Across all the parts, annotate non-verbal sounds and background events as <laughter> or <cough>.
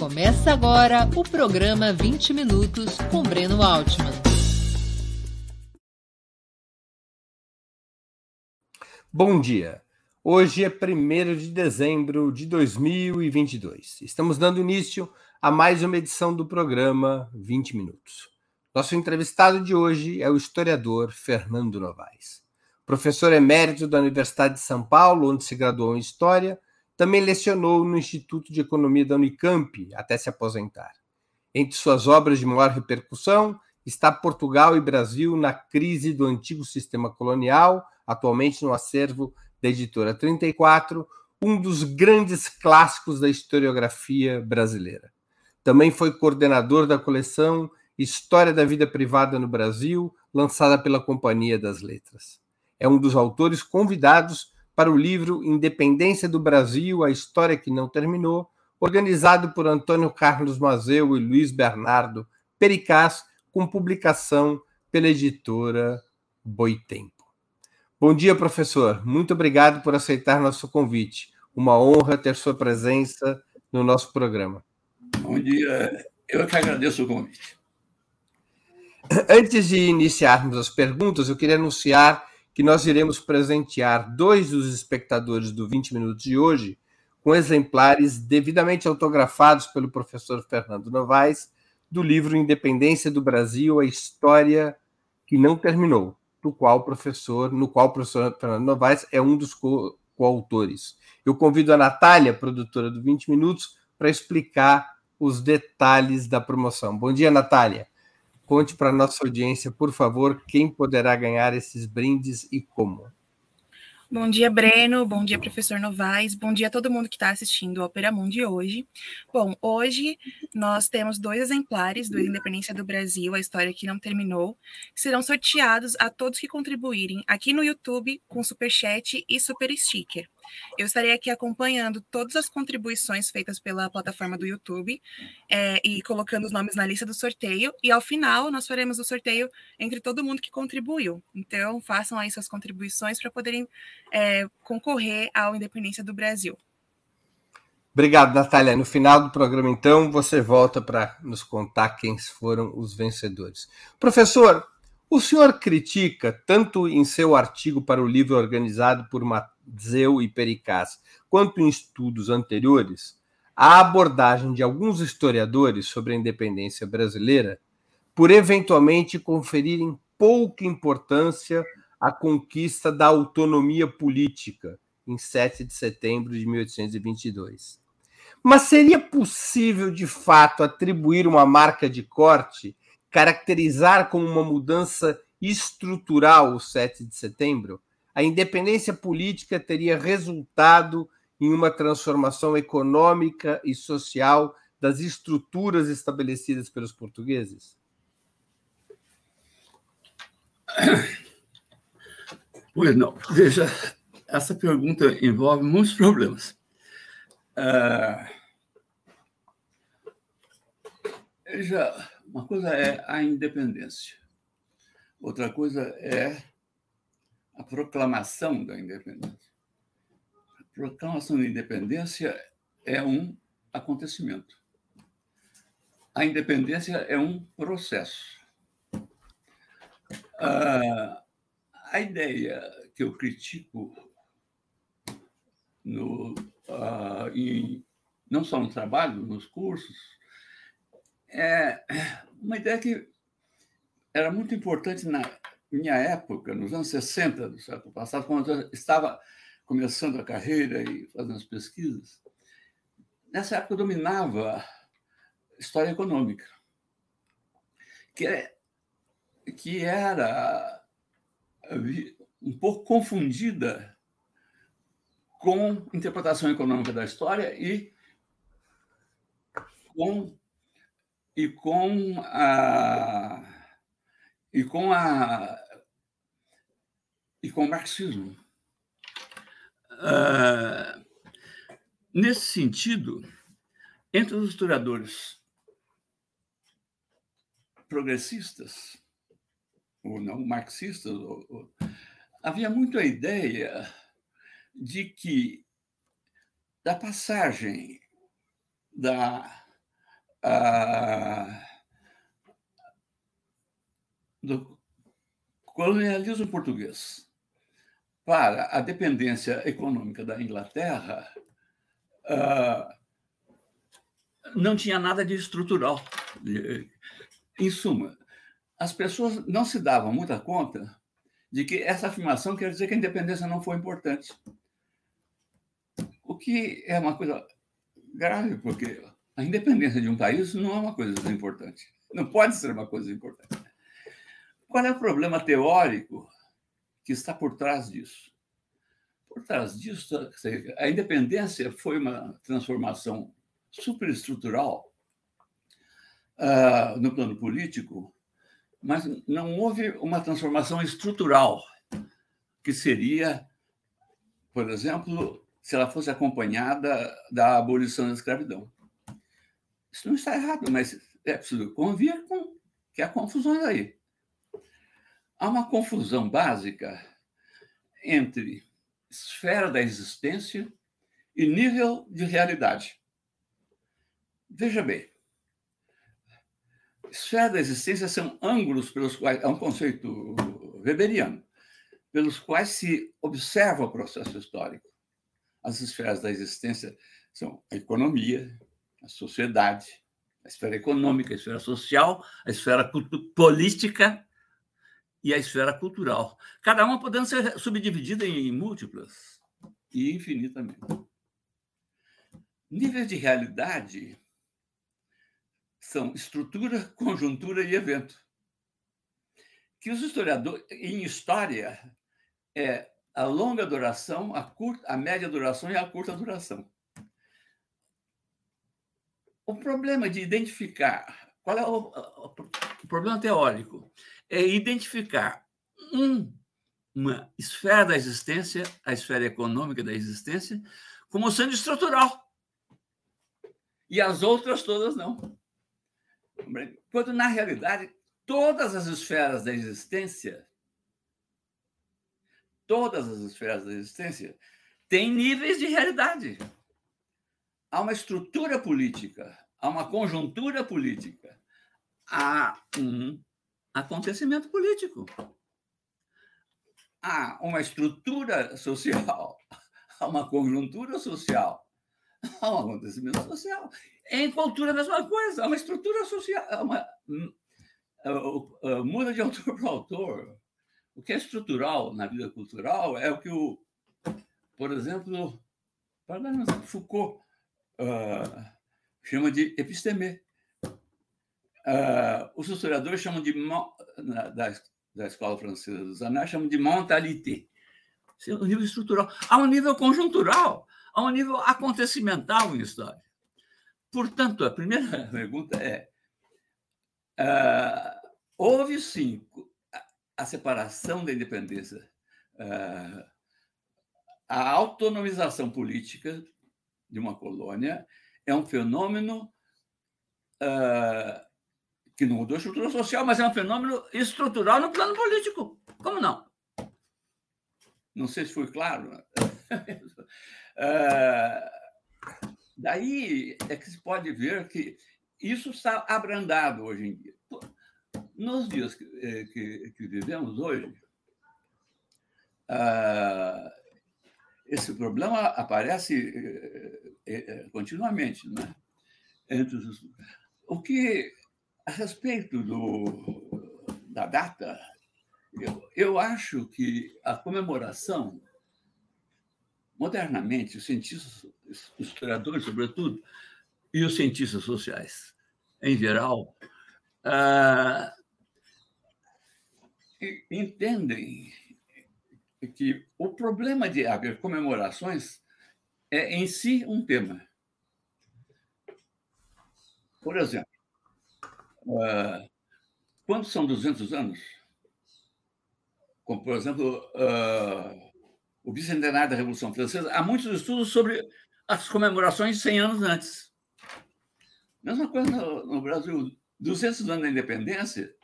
Começa agora o programa 20 Minutos com Breno Altman. Bom dia. Hoje é 1 de dezembro de 2022. Estamos dando início a mais uma edição do programa 20 Minutos. Nosso entrevistado de hoje é o historiador Fernando Novaes. Professor emérito da Universidade de São Paulo, onde se graduou em História, também lecionou no Instituto de Economia da Unicamp até se aposentar. Entre suas obras de maior repercussão está Portugal e Brasil na crise do antigo sistema colonial, atualmente no acervo da editora 34, um dos grandes clássicos da historiografia brasileira. Também foi coordenador da coleção História da Vida Privada no Brasil, lançada pela Companhia das Letras. É um dos autores convidados para o livro Independência do Brasil, a História que Não Terminou, organizado por Antônio Carlos Mazeu e Luiz Bernardo Pericaz, com publicação pela editora Boitempo. Bom dia, professor. Muito obrigado por aceitar nosso convite. Uma honra ter sua presença no nosso programa. Bom dia. Eu que agradeço o convite. Antes de iniciarmos as perguntas, eu queria anunciar que nós iremos presentear dois dos espectadores do 20 Minutos de hoje com exemplares devidamente autografados pelo professor Fernando Novaes do livro Independência do Brasil, a história que não terminou, do qual o professor, no qual o professor Fernando Novaes é um dos co coautores. Eu convido a Natália, produtora do 20 Minutos, para explicar os detalhes da promoção. Bom dia, Natália. Conte para a nossa audiência, por favor, quem poderá ganhar esses brindes e como. Bom dia, Breno. Bom dia, professor Novaes. Bom dia a todo mundo que está assistindo o Opera Mundi hoje. Bom, hoje nós temos dois exemplares do Independência do Brasil, a história que não terminou, que serão sorteados a todos que contribuírem aqui no YouTube com Super Chat e Super Sticker. Eu estarei aqui acompanhando todas as contribuições feitas pela plataforma do YouTube é, e colocando os nomes na lista do sorteio. E ao final, nós faremos o sorteio entre todo mundo que contribuiu. Então, façam aí suas contribuições para poderem é, concorrer ao Independência do Brasil. Obrigado, Natália. No final do programa, então, você volta para nos contar quem foram os vencedores. Professor, o senhor critica, tanto em seu artigo para o livro organizado por Zeu e Pericaz, quanto em estudos anteriores, a abordagem de alguns historiadores sobre a independência brasileira por eventualmente conferirem pouca importância à conquista da autonomia política em 7 de setembro de 1822. Mas seria possível, de fato, atribuir uma marca de corte, caracterizar como uma mudança estrutural o 7 de setembro? A independência política teria resultado em uma transformação econômica e social das estruturas estabelecidas pelos portugueses? <coughs> Pois não. Veja, essa pergunta envolve muitos problemas. Uh, veja, uma coisa é a independência, outra coisa é a proclamação da independência. A proclamação da independência é um acontecimento. A independência é um processo. Ah, a ideia que eu critico no, uh, em, não só no trabalho, nos cursos, é uma ideia que era muito importante na, minha época, nos anos 60 do século passado, quando eu estava começando a carreira e fazendo as pesquisas, nessa época dominava história econômica, que, é, que era um pouco confundida com interpretação econômica da história e com, e com a e com a e com o marxismo. Uh, nesse sentido, entre os historiadores progressistas, ou não marxistas, ou, ou, havia muito a ideia de que da passagem da ah, do colonialismo português para a dependência econômica da Inglaterra, ah, não tinha nada de estrutural. Em suma, as pessoas não se davam muita conta de que essa afirmação quer dizer que a independência não foi importante. O que é uma coisa grave, porque a independência de um país não é uma coisa importante. Não pode ser uma coisa importante. Qual é o problema teórico que está por trás disso? Por trás disso, a independência foi uma transformação superestrutural uh, no plano político, mas não houve uma transformação estrutural, que seria, por exemplo, se ela fosse acompanhada da abolição da escravidão. Isso não está errado, mas é preciso convir com que há confusões aí. Há uma confusão básica entre esfera da existência e nível de realidade. Veja bem, esfera da existência são ângulos pelos quais, é um conceito weberiano, pelos quais se observa o processo histórico. As esferas da existência são a economia, a sociedade, a esfera econômica, a esfera social, a esfera política e a esfera cultural. Cada uma podendo ser subdividida em múltiplas e infinitamente. Níveis de realidade são estrutura, conjuntura e evento. Que os historiadores, em história, é a longa duração, a, curta, a média duração e a curta duração. O problema de identificar qual é o, o, o problema teórico? É identificar um, uma esfera da existência, a esfera econômica da existência, como sendo estrutural. E as outras todas não. Quando, na realidade, todas as esferas da existência, todas as esferas da existência, têm níveis de realidade. Há uma estrutura política, há uma conjuntura política, há um acontecimento político, há uma estrutura social, <laughs> há uma conjuntura social, há um acontecimento social. Em cultura, a mesma coisa, há uma estrutura social, uma, muda de <laughs> autor para autor. O que é estrutural na vida cultural é o que o, por exemplo, Foucault uh, chama de episteme. Uh, os historiadores chamam de da, da escola francesa dos anais chamam de mentalité. É o nível estrutural. Há um nível conjuntural, há um nível acontecimental em história. Portanto, a primeira <laughs> pergunta é: uh, houve sim a separação da independência, uh, a autonomização política de uma colônia é um fenômeno uh, que não mudou a estrutura social, mas é um fenômeno estrutural no plano político. Como não? Não sei se foi claro. uh, <laughs> daí é que se pode ver que isso está abrandado hoje em dia. Nos dias que, eh, que, que vivemos hoje, uh, esse problema aparece é, continuamente, né? Entre os, o que a respeito do, da data, eu, eu acho que a comemoração, modernamente, os cientistas, os historiadores, sobretudo, e os cientistas sociais, em geral, ah, entendem que o problema de haver comemorações é em si um tema. Por exemplo, quando são 200 anos, como, por exemplo, uh, o bicentenário da Revolução Francesa, há muitos estudos sobre as comemorações 100 anos antes. Mesma coisa no, Brasil. 200 anos da independência,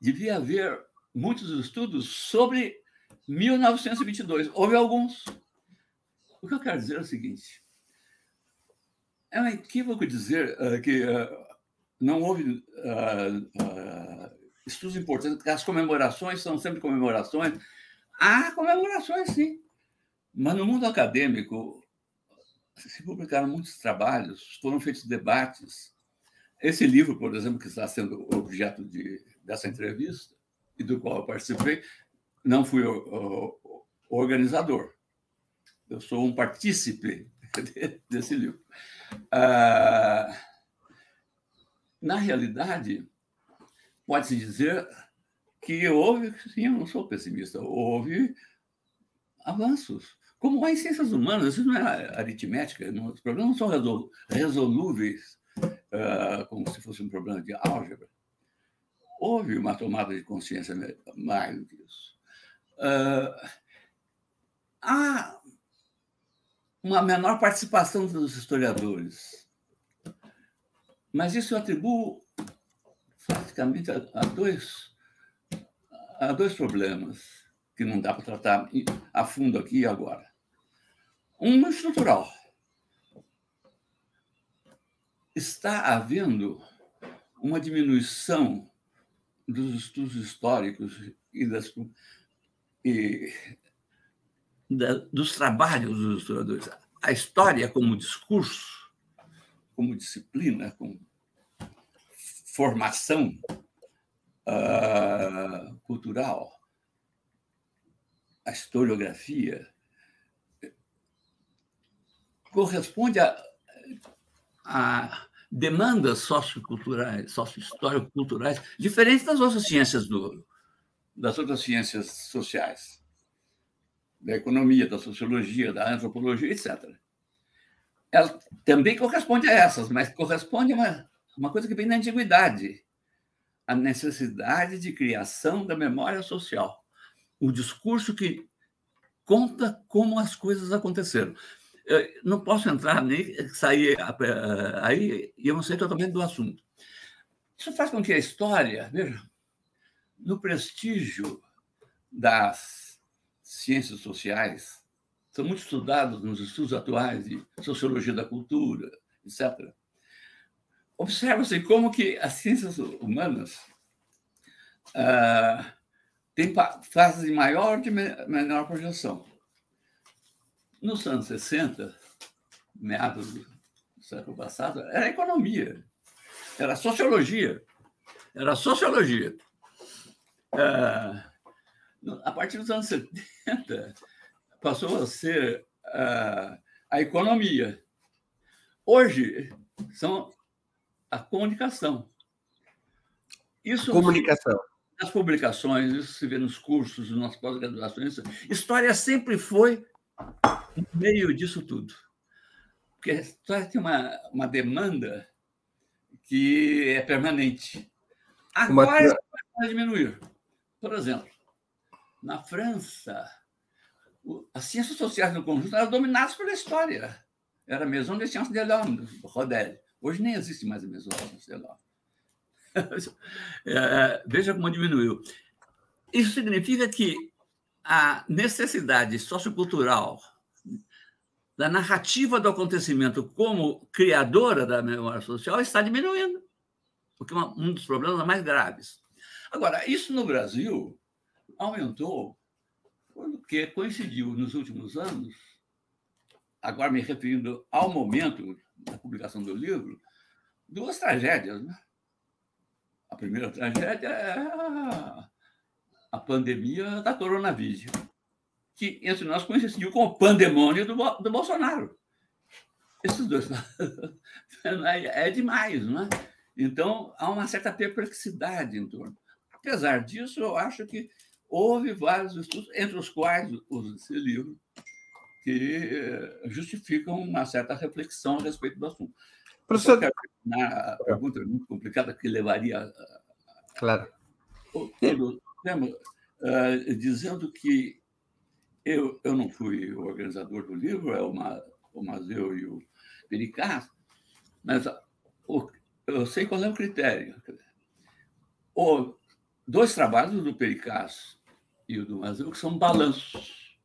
devia haver muitos estudos sobre 1922. Houve alguns. O que eu quero dizer é o seguinte: é um equívoco dizer uh, que não houve uh, estudos importantes, porque as comemorações são sempre comemorações. Há comemorações, sim. Mas no mundo acadêmico se publicaram muitos trabalhos, foram feitos debates. Esse livro, por exemplo, que está sendo objeto de, dessa entrevista e do qual eu participei, não fui o, o, o organizador. Eu sou um partícipe <laughs> desse livro. Ah, na realidade, pode-se dizer que houve, sim, eu não sou pessimista, houve avanços. Como há em ciências humanas, isso não é aritmética, os problemas não são resolúveis uh, como se fosse um problema de álgebra. Houve uma tomada de consciência mais do que isso. Uh, há uma menor participação dos historiadores. Mas isso eu atribuo praticamente a, a dois, a dois problemas que não dá para tratar a fundo aqui e agora. Um estrutural. Está havendo uma diminuição dos estudos históricos e, das, e da, dos trabalhos dos historiadores. A história como discurso, como disciplina, como formação uh, cultural, a historiografia, corresponde a, a demandas socioculturais, sociohistórico-culturais, diferentes das outras ciências do, das outras ciências sociais da economia, da sociologia, da antropologia, etc. Ela também corresponde a essas, mas corresponde a uma, uma coisa que vem da antiguidade, a necessidade de criação da memória social, o discurso que conta como as coisas aconteceram. Eu não posso entrar nem sair aí e eu não sei totalmente do assunto. Isso faz com que a história, veja, no prestígio das ciências sociais são muito estudados nos estudos atuais de sociologia da cultura, etc. Observa-se como que as ciências humanas ah, têm fases de maior e menor projeção. Nos anos 60, meados do século passado, era economia, era sociologia, era sociologia. Ah, a partir dos anos 70, passou a ser a, a economia. Hoje, são a comunicação. Isso a comunicação. Nas publicações, isso se vê nos cursos, nas pós-graduações. História sempre foi no meio disso tudo. Porque a história tem uma, uma demanda que é permanente. Agora uma... vai diminuir. Por exemplo, na França, as ciências sociais no conjunto eram dominadas pela história. Era a Maison des Sciences de l'Homme, Rodel. Hoje nem existe mais a Maison des Sciences de l'Homme. É, veja como diminuiu. Isso significa que a necessidade sociocultural da narrativa do acontecimento como criadora da memória social está diminuindo, porque é um dos problemas mais graves. Agora, isso no Brasil aumentou porque coincidiu nos últimos anos, agora me referindo ao momento da publicação do livro, duas tragédias. Né? A primeira tragédia é a, pandemia da coronavírus, que entre nós coincidiu com o pandemônio do, do Bolsonaro. Esses dois. <laughs> é demais, não é? Então, há uma certa perplexidade em torno. Apesar disso, eu acho que houve vários estudos, entre os quais os esse livro, que eh, justificam uma certa reflexão a respeito do assunto. Professor, na pergunta é muito complicada que levaria claro todo o tema, uh, dizendo que eu, eu não fui o organizador do livro, é o, Ma, o Mazeu e o Pericaz, mas o, eu sei qual é o critério. O, dois trabalhos do Pericaz e o do são balanços.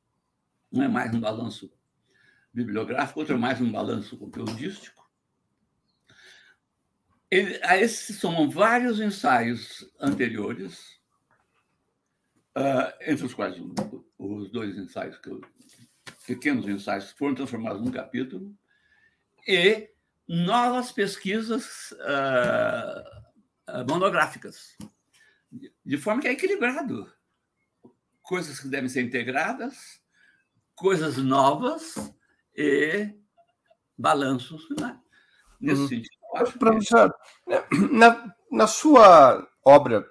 Um é mais um balanço bibliográfico, outro é mais um balanço conteudístico. ele, a esse se somam vários ensaios anteriores, uh, entre os quais os dois ensaios, que eu, pequenos ensaios, foram transformados num capítulo, e novas pesquisas uh, monográficas, de forma que é equilibrado. Coisas que devem ser integradas, coisas novas e balanços né? nesse uhum. sentido. Professor, <clears throat> na, na sua obra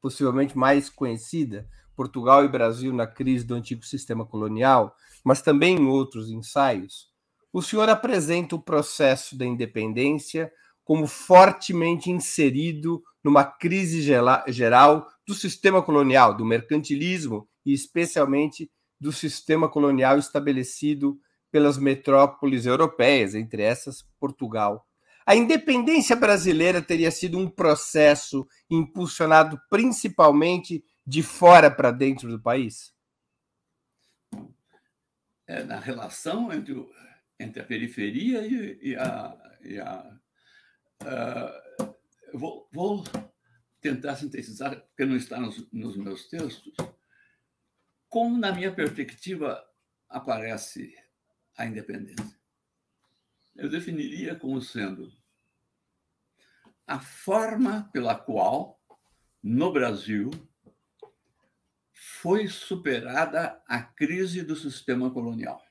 possivelmente mais conhecida, Portugal e Brasil na crise do antigo sistema colonial, mas também em outros ensaios, o senhor apresenta o processo da independência como fortemente inserido numa crise geral do sistema colonial, do mercantilismo e especialmente do sistema colonial estabelecido pelas metrópoles europeias, entre essas Portugal. A independência brasileira teria sido um processo impulsionado principalmente de fora para dentro do país? É, na relação entre, o, entre a periferia e, e a. E a uh, vou, vou, tentar sintetizar, porque não está nos, nos meus textos, como, na minha perspectiva, aparece a independência. Eu definiria como sendo a forma pela qual, no Brasil, foi superada a crise do sistema colonial.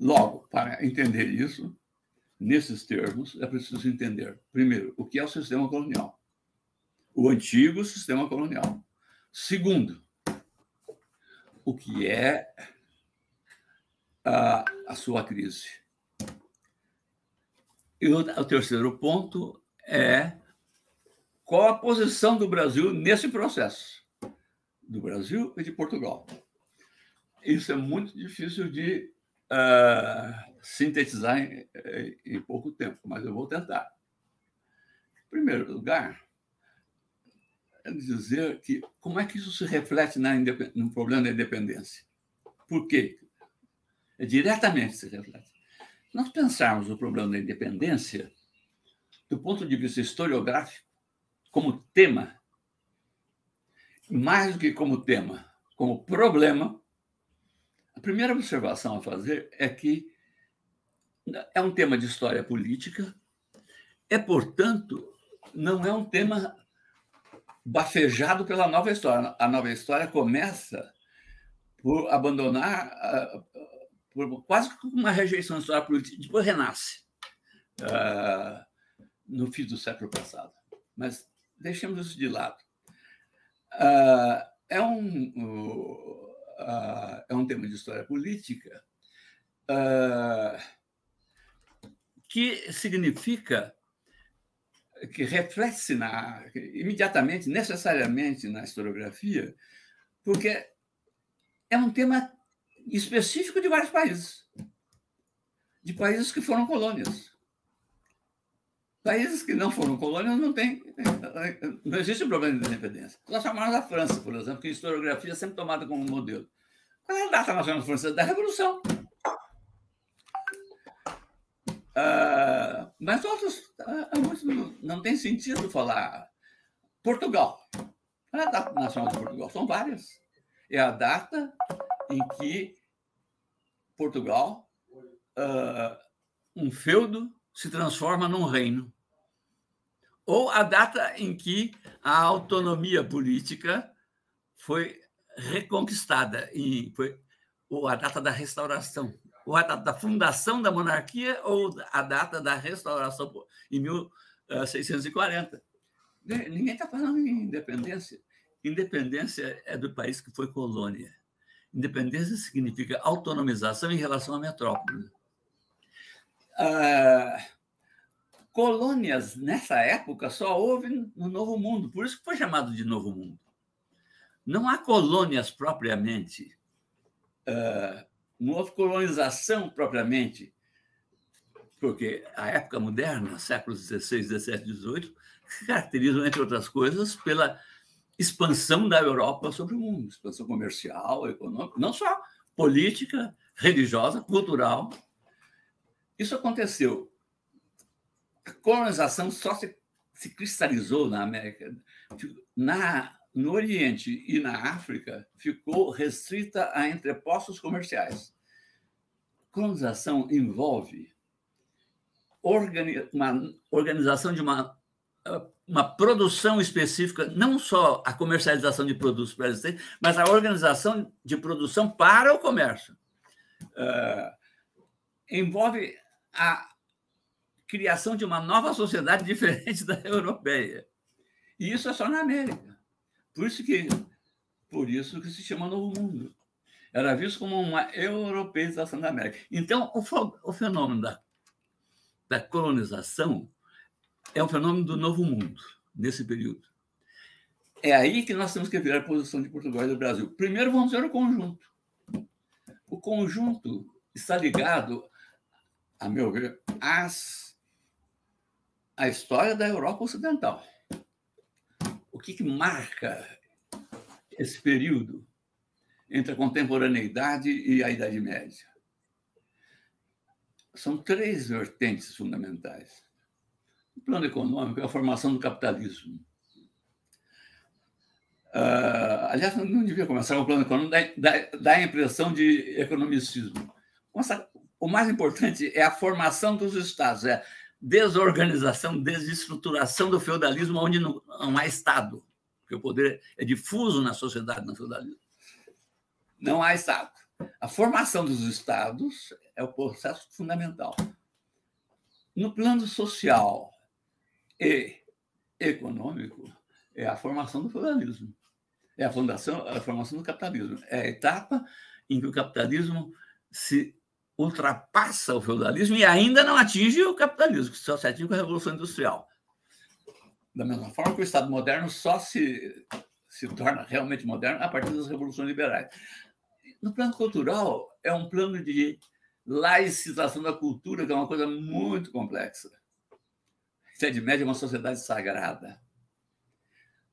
Logo, para entender isso, nesses termos, é preciso entender, primeiro, o que é o sistema colonial, o antigo sistema colonial. Segundo, o que é a, a sua crise. E o, o terceiro ponto é qual a posição do Brasil nesse processo, do Brasil e de Portugal. Isso é muito difícil de uh, sintetizar em, em pouco tempo, mas eu vou tentar. Em primeiro lugar, dizer que como é que isso se reflete na, no problema da independência. Por quê? É diretamente se reflete. Nós pensarmos o problema da independência do ponto de vista historiográfico, como tema, mais do que como tema, como problema, a primeira observação a fazer é que é um tema de história política, é, portanto, não é um tema bafejado pela nova história. A nova história começa por abandonar, ah, por quase com uma rejeição à história política, depois renasce uh, no fim do século passado. Mas deixemos isso de lado. Uh, é, um, uh, é um tema de história política que significa que reflete imediatamente, necessariamente na historiografia, porque é um tema específico de vários países, de países que foram colônias. Países que não foram colônias não tem, não existe problema de independência. Nós chamamos a França, por exemplo, que a historiografia é sempre tomada como modelo. Qual é a data nacional francesa? Da Revolução. Uh, mas outros, uh, não tem sentido falar. Portugal. A data nacional de Portugal? São várias. É a data em que Portugal, uh, um feudo, se transforma num reino. Ou a data em que a autonomia política foi reconquistada, e foi, ou a data da restauração a data da fundação da monarquia ou a data da restauração em 1640. Ninguém está falando em independência. Independência é do país que foi colônia. Independência significa autonomização em relação à metrópole. Ah, colônias, nessa época, só houve no Novo Mundo, por isso que foi chamado de Novo Mundo. Não há colônias propriamente ah, não houve colonização propriamente, porque a época moderna, séculos XVI, XVII, XVIII, se caracterizam, entre outras coisas, pela expansão da Europa sobre o mundo, expansão comercial, econômica, não só política, religiosa, cultural. Isso aconteceu a colonização só se, se cristalizou na América. Na, no Oriente e na África, ficou restrita a entrepostos comerciais. Colonização envolve organi uma organização de uma, uma produção específica, não só a comercialização de produtos pré-existentes, mas a organização de produção para o comércio. Uh, envolve a criação de uma nova sociedade <laughs> diferente da europeia. E isso é só na América. Por isso que, por isso que se chama Novo Mundo. Era visto como uma europeização da América. Então, o, o fenômeno da, da colonização é um fenômeno do Novo Mundo, nesse período. É aí que nós temos que ver a posição de Portugal e do Brasil. Primeiro, vamos ver o conjunto. O conjunto está ligado, a meu ver, às, à história da Europa Ocidental. Que, que marca esse período entre a contemporaneidade e a Idade Média? São três vertentes fundamentais. O plano econômico é a formação do capitalismo. Uh, aliás, não devia começar com o plano econômico, dá, dá a impressão de economicismo. O mais importante é a formação dos estados, é desorganização, desestruturação do feudalismo, onde não, não há Estado, porque o poder é difuso na sociedade, no feudalismo. Não há Estado. A formação dos Estados é o processo fundamental. No plano social e econômico, é a formação do feudalismo. É a, fundação, a formação do capitalismo. É a etapa em que o capitalismo se ultrapassa o feudalismo e ainda não atinge o capitalismo, que só se atinge com a Revolução Industrial. Da mesma forma que o Estado moderno só se, se torna realmente moderno a partir das revoluções liberais. No plano cultural, é um plano de laicização da cultura, que é uma coisa muito complexa. A Idade Média é uma sociedade sagrada.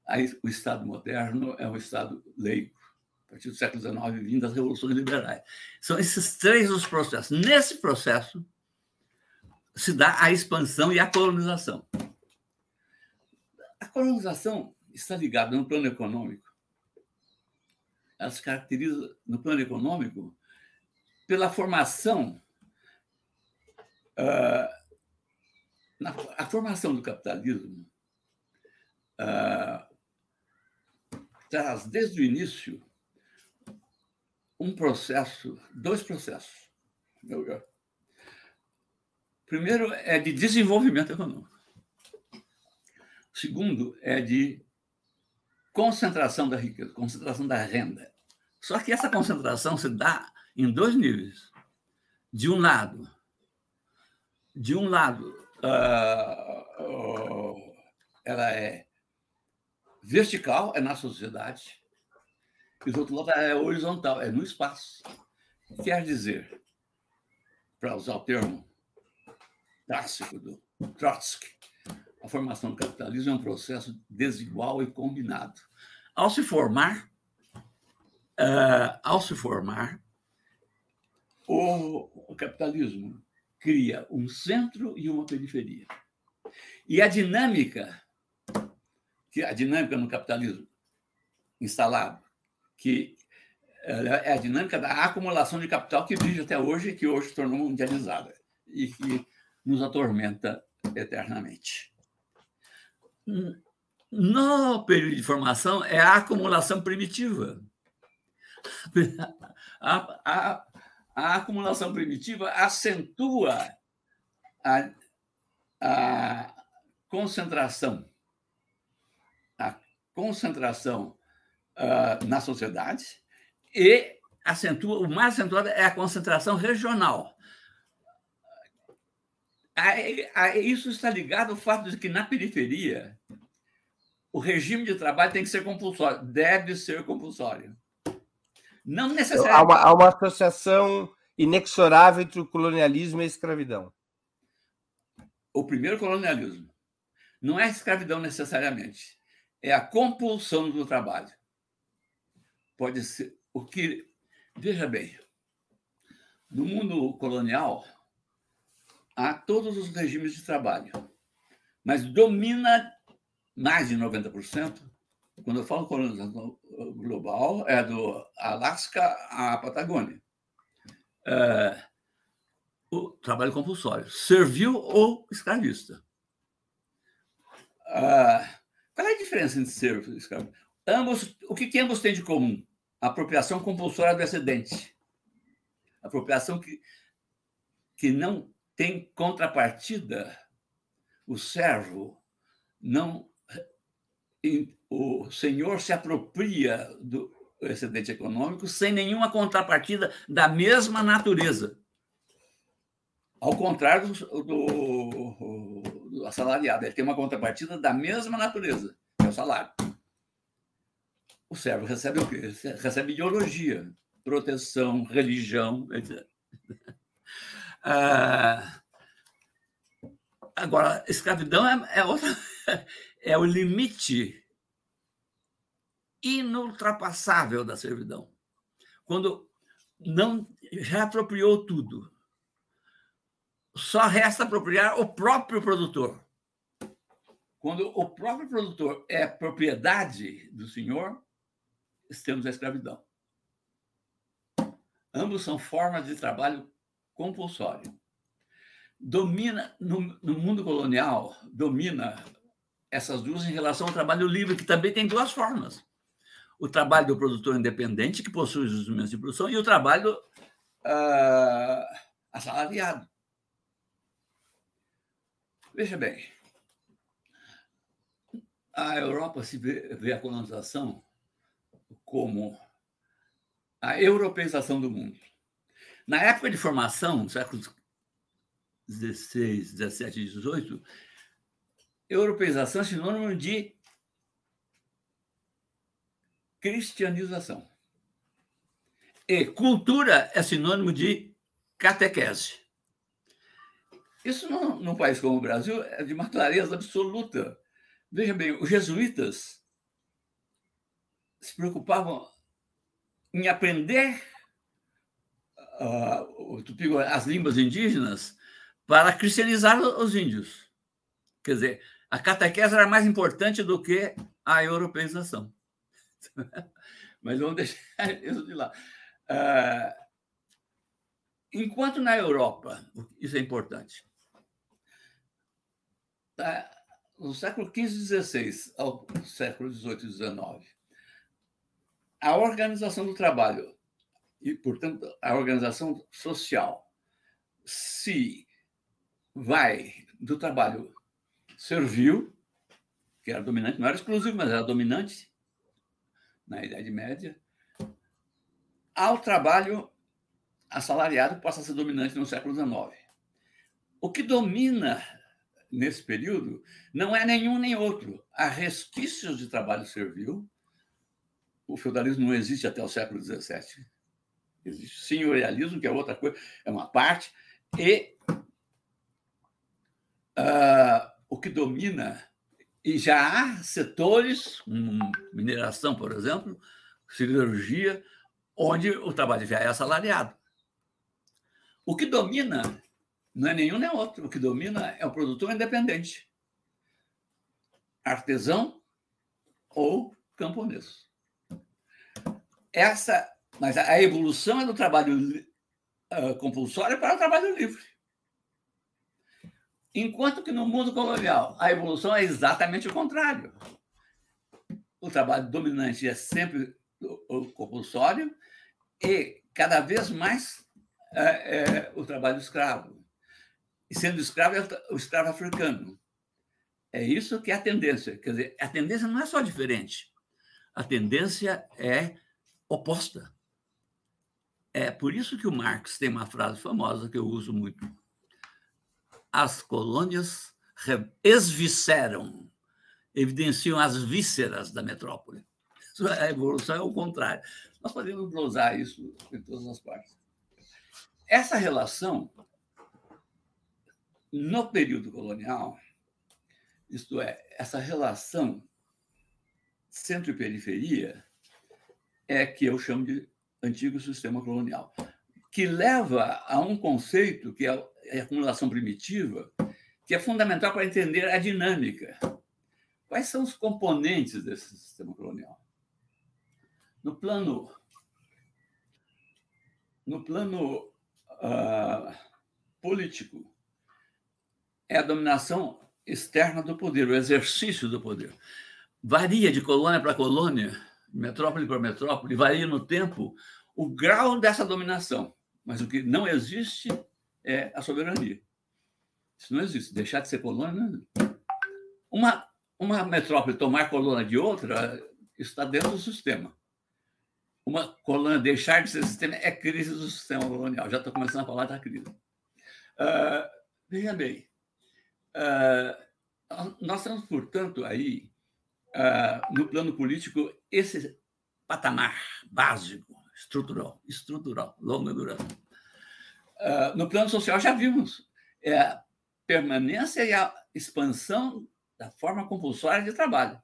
Aí, o Estado moderno é um Estado leigo a partir do século XIX, vindo das revoluções liberais. São esses três os processos. Nesse processo se dá a expansão e a colonização. A colonização está ligada no plano econômico. Ela se caracteriza no plano econômico pela formação uh, na, a formação do capitalismo uh, traz desde o início um processo, dois processos. Primeiro é de desenvolvimento econômico. Segundo é de concentração da riqueza, concentração da renda. Só que essa concentração se dá em dois níveis. De um lado, de um lado, uh, uh, ela é vertical, é na sociedade, e outro lado é horizontal, é no espaço. Quer dizer, para usar o termo clássico do Trotsky, a formação do capitalismo é um processo desigual e combinado. Ao se formar, uh, ao se formar, o, o capitalismo cria um centro e uma periferia. E a dinâmica, que a dinâmica no capitalismo instalado que é a dinâmica da acumulação de capital que vive até hoje, que hoje se tornou mundializada e que nos atormenta eternamente. No período de formação, é a acumulação primitiva. A, a, a acumulação primitiva acentua a, a concentração. A concentração uh, na sociedade e acentua, o mais acentuado é a concentração regional. Isso está ligado ao fato de que na periferia o regime de trabalho tem que ser compulsório, deve ser compulsório. Não necessariamente. Há uma, há uma associação inexorável entre o colonialismo e a escravidão. O primeiro colonialismo não é a escravidão necessariamente, é a compulsão do trabalho pode ser o que. Veja bem, no mundo colonial, há todos os regimes de trabalho. mas domina mais de 90%. Quando eu falo colonização global, é do Alasca à Patagônia. É, o trabalho compulsório, servil ou escravista. Ah, qual é a diferença entre servil e escravo? Ambos, o que, que ambos têm de comum? Apropriação compulsória do excedente. Apropriação que, que não tem contrapartida. O servo não. O senhor se apropria do excedente econômico sem nenhuma contrapartida da mesma natureza. Ao contrário do, do, do assalariado, ele tem uma contrapartida da mesma natureza, que é o salário. O servo recebe o quê? Recebe ideologia, proteção, religião, etc. <laughs> Ah, agora, escravidão é, é, outra, <laughs> é o limite inultrapassável da servidão. Quando não já apropriou tudo, só resta apropriar o próprio produtor. Quando o próprio produtor é propriedade do senhor, temos a escravidão. Ambos são formas de trabalho compulsório. Domina, no, no mundo colonial, domina essas duas em relação ao trabalho livre, que também tem duas formas. O trabalho do produtor independente, que possui os instrumentos de produção, e o trabalho uh, assalariado. Veja bem, a Europa se vê, vê a colonização como a europeização do mundo. Na época de formação, séculos XVI, XVII e XVIII, europeização é sinônimo de cristianização. E cultura é sinônimo de catequese. Isso, num, num país como o Brasil, é de uma clareza absoluta. Veja bem, os jesuítas se preocupavam em aprender uh, as línguas indígenas para cristianizar os índios. Quer dizer, a catequese era mais importante do que a europeização. <laughs> Mas vamos deixar <laughs> isso de lá. Uh, enquanto na Europa, isso é importante, tá, no século XV e XVI ao século XVIII e XIX, a organização do trabalho e, portanto, a organização social se vai do trabalho servil, que era dominante, não era exclusivo, mas era dominante na Idade Média, ao trabalho assalariado, passa a ser dominante no século XIX. O que domina nesse período não é nenhum nem outro. Há resquícios de trabalho servil. O feudalismo não existe até o século XVII. Existe senhorialismo, que é outra coisa, é uma parte. E uh, o que domina, e já há setores, mineração, por exemplo, cirurgia, onde o trabalho já é assalariado. O que domina não é nenhum nem outro. O que domina é o produtor independente, artesão ou camponês. Essa, mas a evolução é do trabalho uh, compulsório para o trabalho livre. Enquanto que no mundo colonial a evolução é exatamente o contrário. O trabalho dominante é sempre o compulsório e cada vez mais é, é, o trabalho escravo e sendo escravo é o escravo africano. É isso que é a tendência. Quer dizer, a tendência não é só diferente, a tendência é oposta. É por isso que o Marx tem uma frase famosa que eu uso muito. As colônias esvisceram, evidenciam as vísceras da metrópole. A evolução é o contrário. Nós podemos usar isso em todas as partes. Essa relação no período colonial, isto é, essa relação centro e periferia, é que eu chamo de antigo sistema colonial, que leva a um conceito que é a acumulação primitiva, que é fundamental para entender a dinâmica. Quais são os componentes desse sistema colonial? No plano, no plano uh, político, é a dominação externa do poder, o exercício do poder. Varia de colônia para colônia, metrópole para metrópole, varia no tempo o grau dessa dominação. Mas o que não existe é a soberania. Isso não existe. Deixar de ser colônia. Uma, uma metrópole tomar colônia de outra está dentro do sistema. Uma colônia deixar de ser sistema é crise do sistema colonial. Já estou começando a falar da crise. Uh, veja bem, uh, nós temos, portanto, aí, uh, no plano político, esse patamar básico, estrutural, estrutural, longa duração. no plano social, já vimos. É, permanência e a expansão da forma compulsória de trabalho.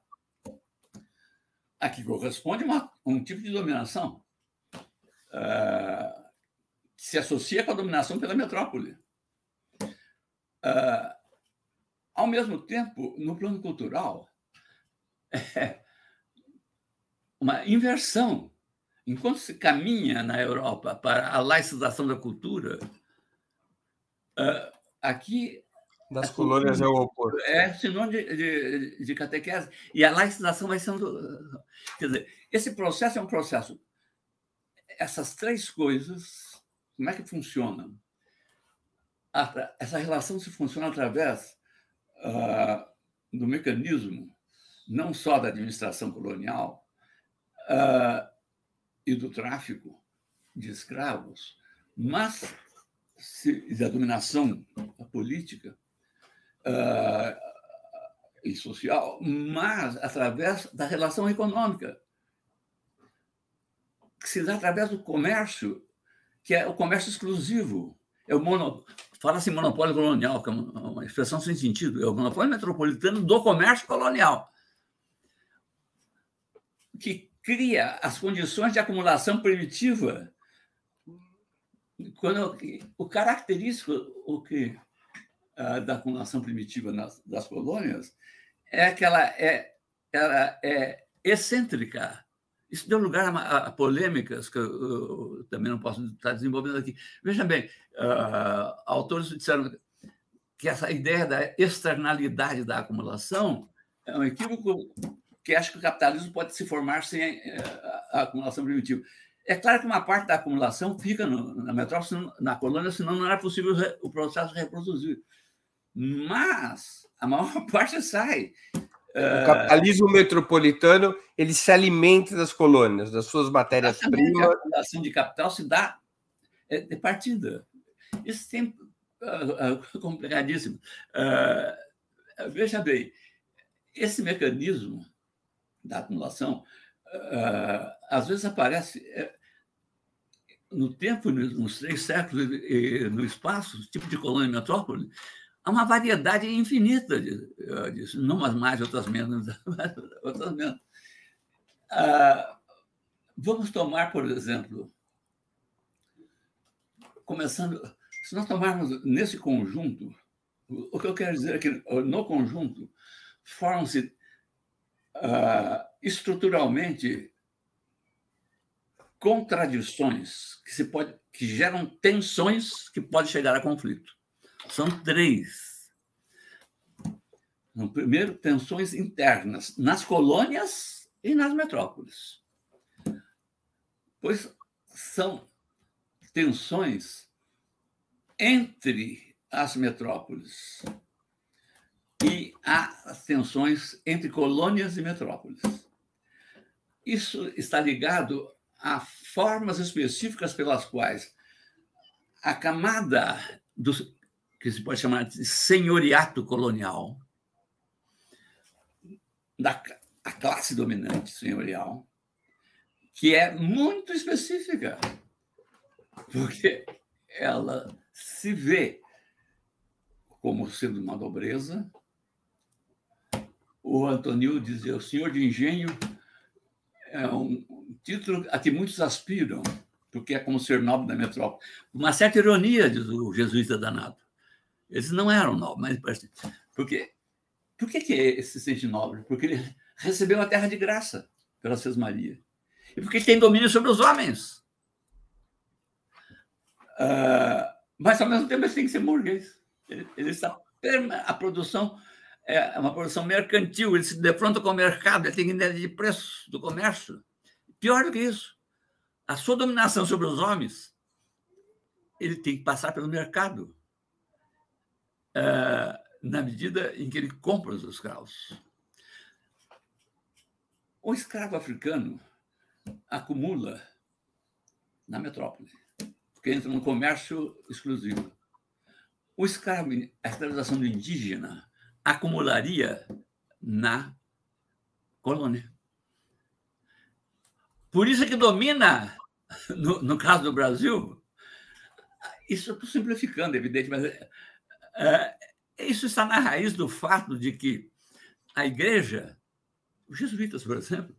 Aqui corresponde a um tipo de dominação uh, que se associa com a dominação pela metrópole. Uh, ao mesmo tempo, no plano cultural, é uma inversão. Enquanto se caminha na Europa para a laicização da cultura, uh, aqui das colônias é o oposto. É sinônimo de, de, de, catequese. E a laicização vai sendo. Quer dizer, esse processo é um processo. Essas três coisas, como é que funcionam? Essa relação se funciona através uh, do mecanismo, não só da administração colonial uh, e do tráfico de escravos, mas se, da dominação política, uh, e social, mas através da relação econômica, que se dá através do comércio, que é o comércio exclusivo. É o. Fala-se monopólio colonial, que é uma expressão sem sentido. É o monopólio metropolitano do comércio colonial, que cria as condições de acumulação primitiva. Quando, o característico, o que da acumulação primitiva nas, das colônias é que ela é, ela é excêntrica. Isso deu lugar a, a polêmicas que eu, eu, também não posso estar desenvolvendo aqui. Veja bem, uh, autores disseram que essa ideia da externalidade da acumulação é um equívoco que acha que o capitalismo pode se formar sem a, a, acumulação primitiva. É claro que uma parte da acumulação fica no, na metrópole, na colônia, senão não era possível o processo reproduzir mas a maior <laughs> parte sai. O capitalismo metropolitano ele se alimenta das colônias, das suas matérias-primas. A acumulação de capital se dá é, de partida. Isso é sempre uh, uh, complicadíssimo. Uh, veja bem, esse mecanismo da acumulação às vezes aparece é, no tempo, nos três séculos e no espaço, tipo de colônia metrópole, há uma variedade infinita eh, disso, umas mais, outras menos, <laughs> outras menos. Ah, vamos tomar, por exemplo, começando, se nós tomarmos nesse conjunto, o que eu quero dizer é que no conjunto formam-se ah, estruturalmente contradições que se pode que geram tensões que podem chegar a conflito. São três. No primeiro, tensões internas nas colônias e nas metrópoles. Pois são tensões entre as metrópoles e há tensões entre colônias e metrópoles. Isso está ligado a formas específicas pelas quais a camada dos, que se pode chamar de senhoriato colonial, da a classe dominante senhorial, que é muito específica, porque ela se vê como sendo uma nobreza. O Antonio dizia: o senhor de engenho é um título a que muitos aspiram, porque é como ser nobre da metrópole. Uma certa ironia, diz o jesuíta danado Eles não eram nobres, mas por quê? Por que, que ele se sente nobre? Porque ele recebeu a terra de graça pela Sesmaria. E porque ele tem domínio sobre os homens. Uh, mas, ao mesmo tempo, ele tem que ser burguês. Ele, ele está a produção é uma produção mercantil, ele se defronta com o mercado, ele tem ideia de preço do comércio. Pior do que isso, a sua dominação sobre os homens, ele tem que passar pelo mercado, é, na medida em que ele compra os escravos. O escravo africano acumula na metrópole, porque entra no comércio exclusivo. O escravo, a escravização do indígena acumularia na colônia. Por isso que domina, no, no caso do Brasil, isso eu estou simplificando, evidente, mas é, é, isso está na raiz do fato de que a igreja, os jesuítas, por exemplo,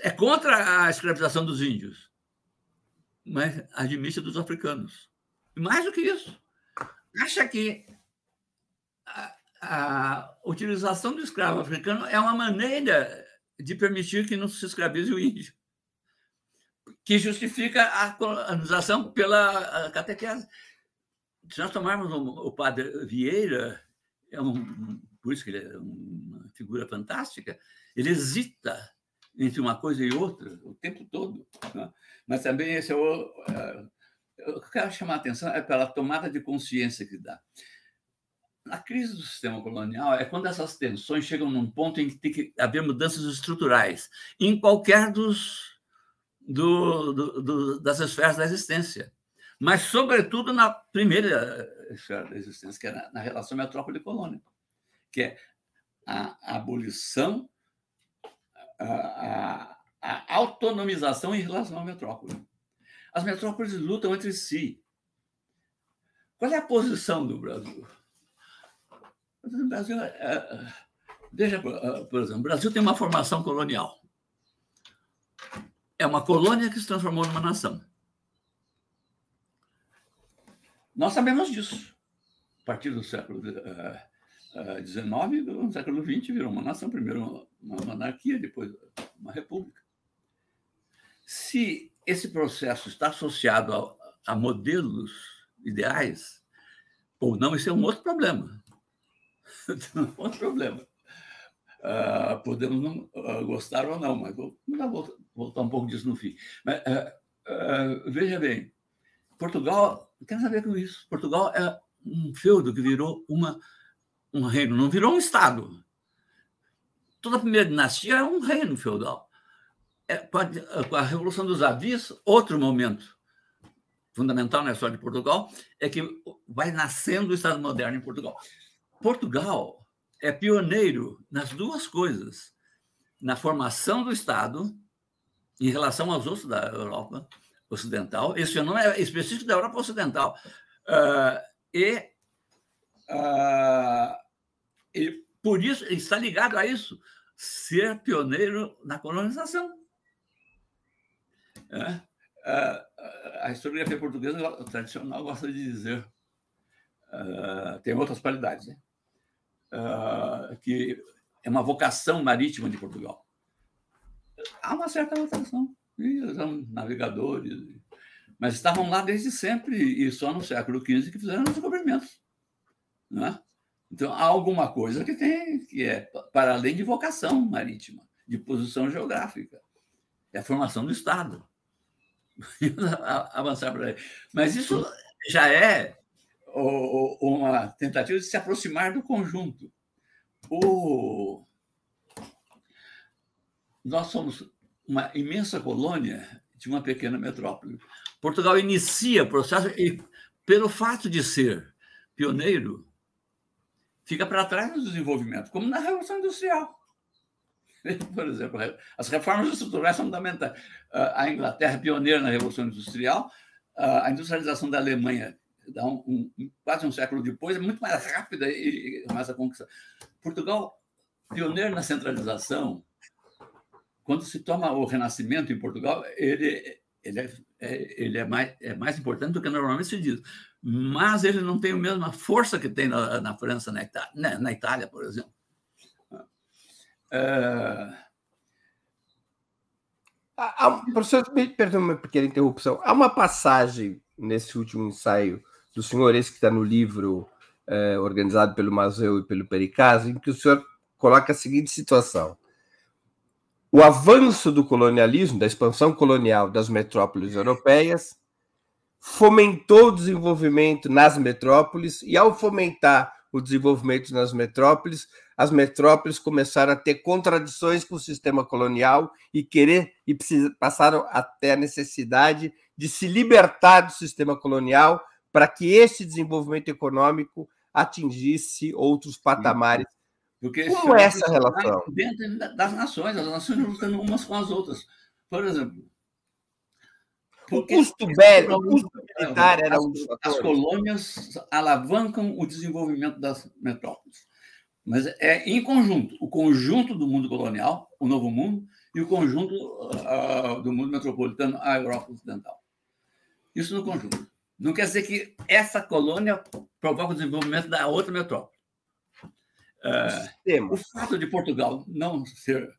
é contra a escravização dos índios, mas admite dos africanos. E mais do que isso, acha que a utilização do escravo africano é uma maneira de permitir que não se escravize o índio, que justifica a colonização pela catequese. Se nós tomarmos o padre Vieira, é um, por isso que ele é uma figura fantástica, ele hesita entre uma coisa e outra o tempo todo. Né? Mas também esse é o. É, eu quero chamar a atenção é pela tomada de consciência que dá. A crise do sistema colonial é quando essas tensões chegam num ponto em que tem que haver mudanças estruturais em qualquer dos do, do, do, das esferas da existência, mas sobretudo na primeira esfera da existência, que é na, na relação metrópole-colônia, que é a, abolição, a, a, a autonomização em relação à metrópole. As metrópoles lutam entre si. Qual é a posição do Brasil? O Brasil, é, é, veja, por exemplo, o Brasil tem uma formação colonial. É uma colônia que se transformou numa nação. Nós sabemos disso. A partir do século XIX, uh, uh, século XX, virou uma nação. Primeiro uma monarquia, depois uma república. Se esse processo está associado a, a modelos ideais, ou não, isso é um outro problema. <laughs> outro problema. Uh, podemos não uh, gostar ou não, mas vou, vou voltar um pouco disso no fim. Mas, uh, veja bem, Portugal tem a ver com isso. Portugal é um feudo que virou uma, um reino, não virou um Estado. Toda a primeira dinastia é um reino feudal. É, pode, com a Revolução dos Avis, outro momento fundamental na história de Portugal é que vai nascendo o Estado moderno em Portugal. Portugal é pioneiro nas duas coisas, na formação do Estado em relação aos outros da Europa Ocidental. Esse não é específico da Europa Ocidental. Uh, e, uh, e por isso está ligado a isso, ser pioneiro na colonização. É, uh, a historiografia portuguesa tradicional gosta de dizer, tem outras qualidades, né? Uh, que é uma vocação marítima de Portugal. Há uma certa vocação. São navegadores, mas estavam lá desde sempre e só no século XV que fizeram os descobrimentos. Né? Então, há alguma coisa que tem, que é para além de vocação marítima, de posição geográfica. É a formação do Estado. <laughs> Avançar para aí. Mas isso já é uma tentativa de se aproximar do conjunto. O... Nós somos uma imensa colônia de uma pequena metrópole. Portugal inicia o processo e, pelo fato de ser pioneiro, fica para trás no desenvolvimento, como na Revolução Industrial. <laughs> Por exemplo, as reformas estruturais são fundamentais. A Inglaterra, pioneira na Revolução Industrial, a industrialização da Alemanha dá um, um, quase um século depois, é muito mais rápida e mais a conquista. Portugal, pioneiro na centralização, quando se toma o Renascimento em Portugal, ele, ele é, é, ele é mais, é mais importante do que normalmente se diz. Mas ele não tem a mesma força que tem na, na França, na Itália, na, na Itália, por exemplo. Uh... Há, perdoe uma pequena interrupção. Há uma passagem nesse último ensaio do senhor, esse que está no livro é, organizado pelo Mazeu e pelo Pericaz, em que o senhor coloca a seguinte situação. O avanço do colonialismo, da expansão colonial das metrópoles europeias, fomentou o desenvolvimento nas metrópoles, e ao fomentar o desenvolvimento nas metrópoles, as metrópoles começaram a ter contradições com o sistema colonial e querer e passaram até a necessidade de se libertar do sistema colonial para que esse desenvolvimento econômico atingisse outros patamares. Porque Como é essa relação? Dentro das nações, as nações lutando umas com as outras. Por exemplo, o custo bélico, o custo militar era um dos As colônias alavancam o desenvolvimento das metrópoles. Mas é em conjunto, o conjunto do mundo colonial, o novo mundo, e o conjunto uh, do mundo metropolitano, a Europa Ocidental. Isso no conjunto. Não quer dizer que essa colônia provoca o desenvolvimento da outra metrópole. Uh, o fato de Portugal não ser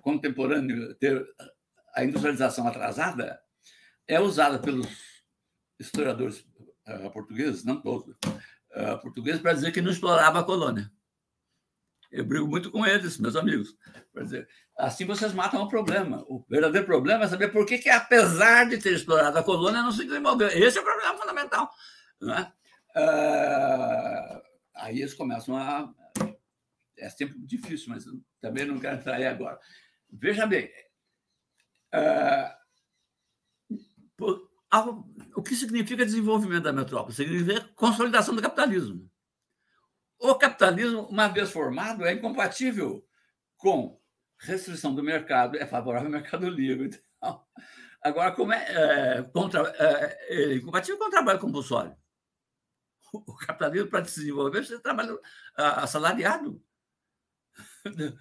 contemporâneo, ter a industrialização atrasada, é usada pelos historiadores uh, portugueses, não todos, uh, portugueses, para dizer que não explorava a colônia. Eu brigo muito com eles, meus amigos. Para dizer, assim vocês matam o problema. O verdadeiro problema é saber por que, que apesar de ter explorado a colônia, não se desenvolveu. Esse é o problema fundamental. Né? Uh, aí eles começam a. É sempre difícil, mas também não quero entrar aí agora. Veja bem, uh, o que significa desenvolvimento da metrópole? Significa consolidação do capitalismo. O capitalismo, uma vez formado, é incompatível com restrição do mercado, é favorável ao mercado livre. Então, agora, como é, é, contra, é, é incompatível com o trabalho compulsório? O capitalismo, para se desenvolver, você trabalha assalariado. <laughs>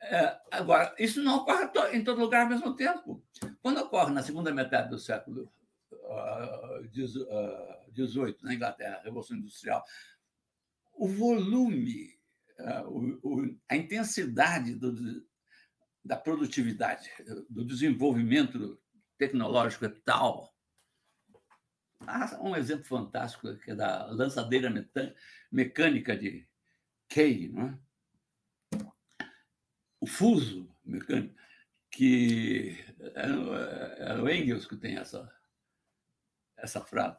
É, agora, isso não ocorre em todo lugar ao mesmo tempo. Quando ocorre na segunda metade do século XVIII, uh, uh, na Inglaterra, a Revolução Industrial, o volume, uh, a intensidade do, da produtividade, do desenvolvimento tecnológico é tal. Há um exemplo fantástico que é da lançadeira mecânica de Kay, não é? o fuso mecânico, que é, é o Engels que tem essa, essa frase.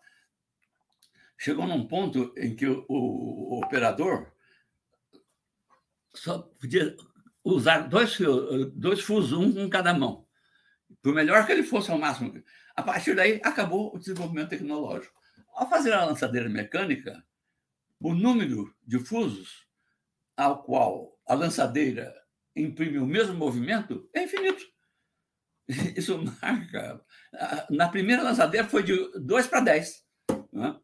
Chegou num ponto em que o, o, o operador só podia usar dois, dois fusos, um em cada mão. Por melhor que ele fosse ao máximo. A partir daí, acabou o desenvolvimento tecnológico. Ao fazer a lançadeira mecânica, o número de fusos ao qual a lançadeira imprime o mesmo movimento é infinito. <laughs> Isso marca. Na primeira lançadeira foi de 2 para 10. Né?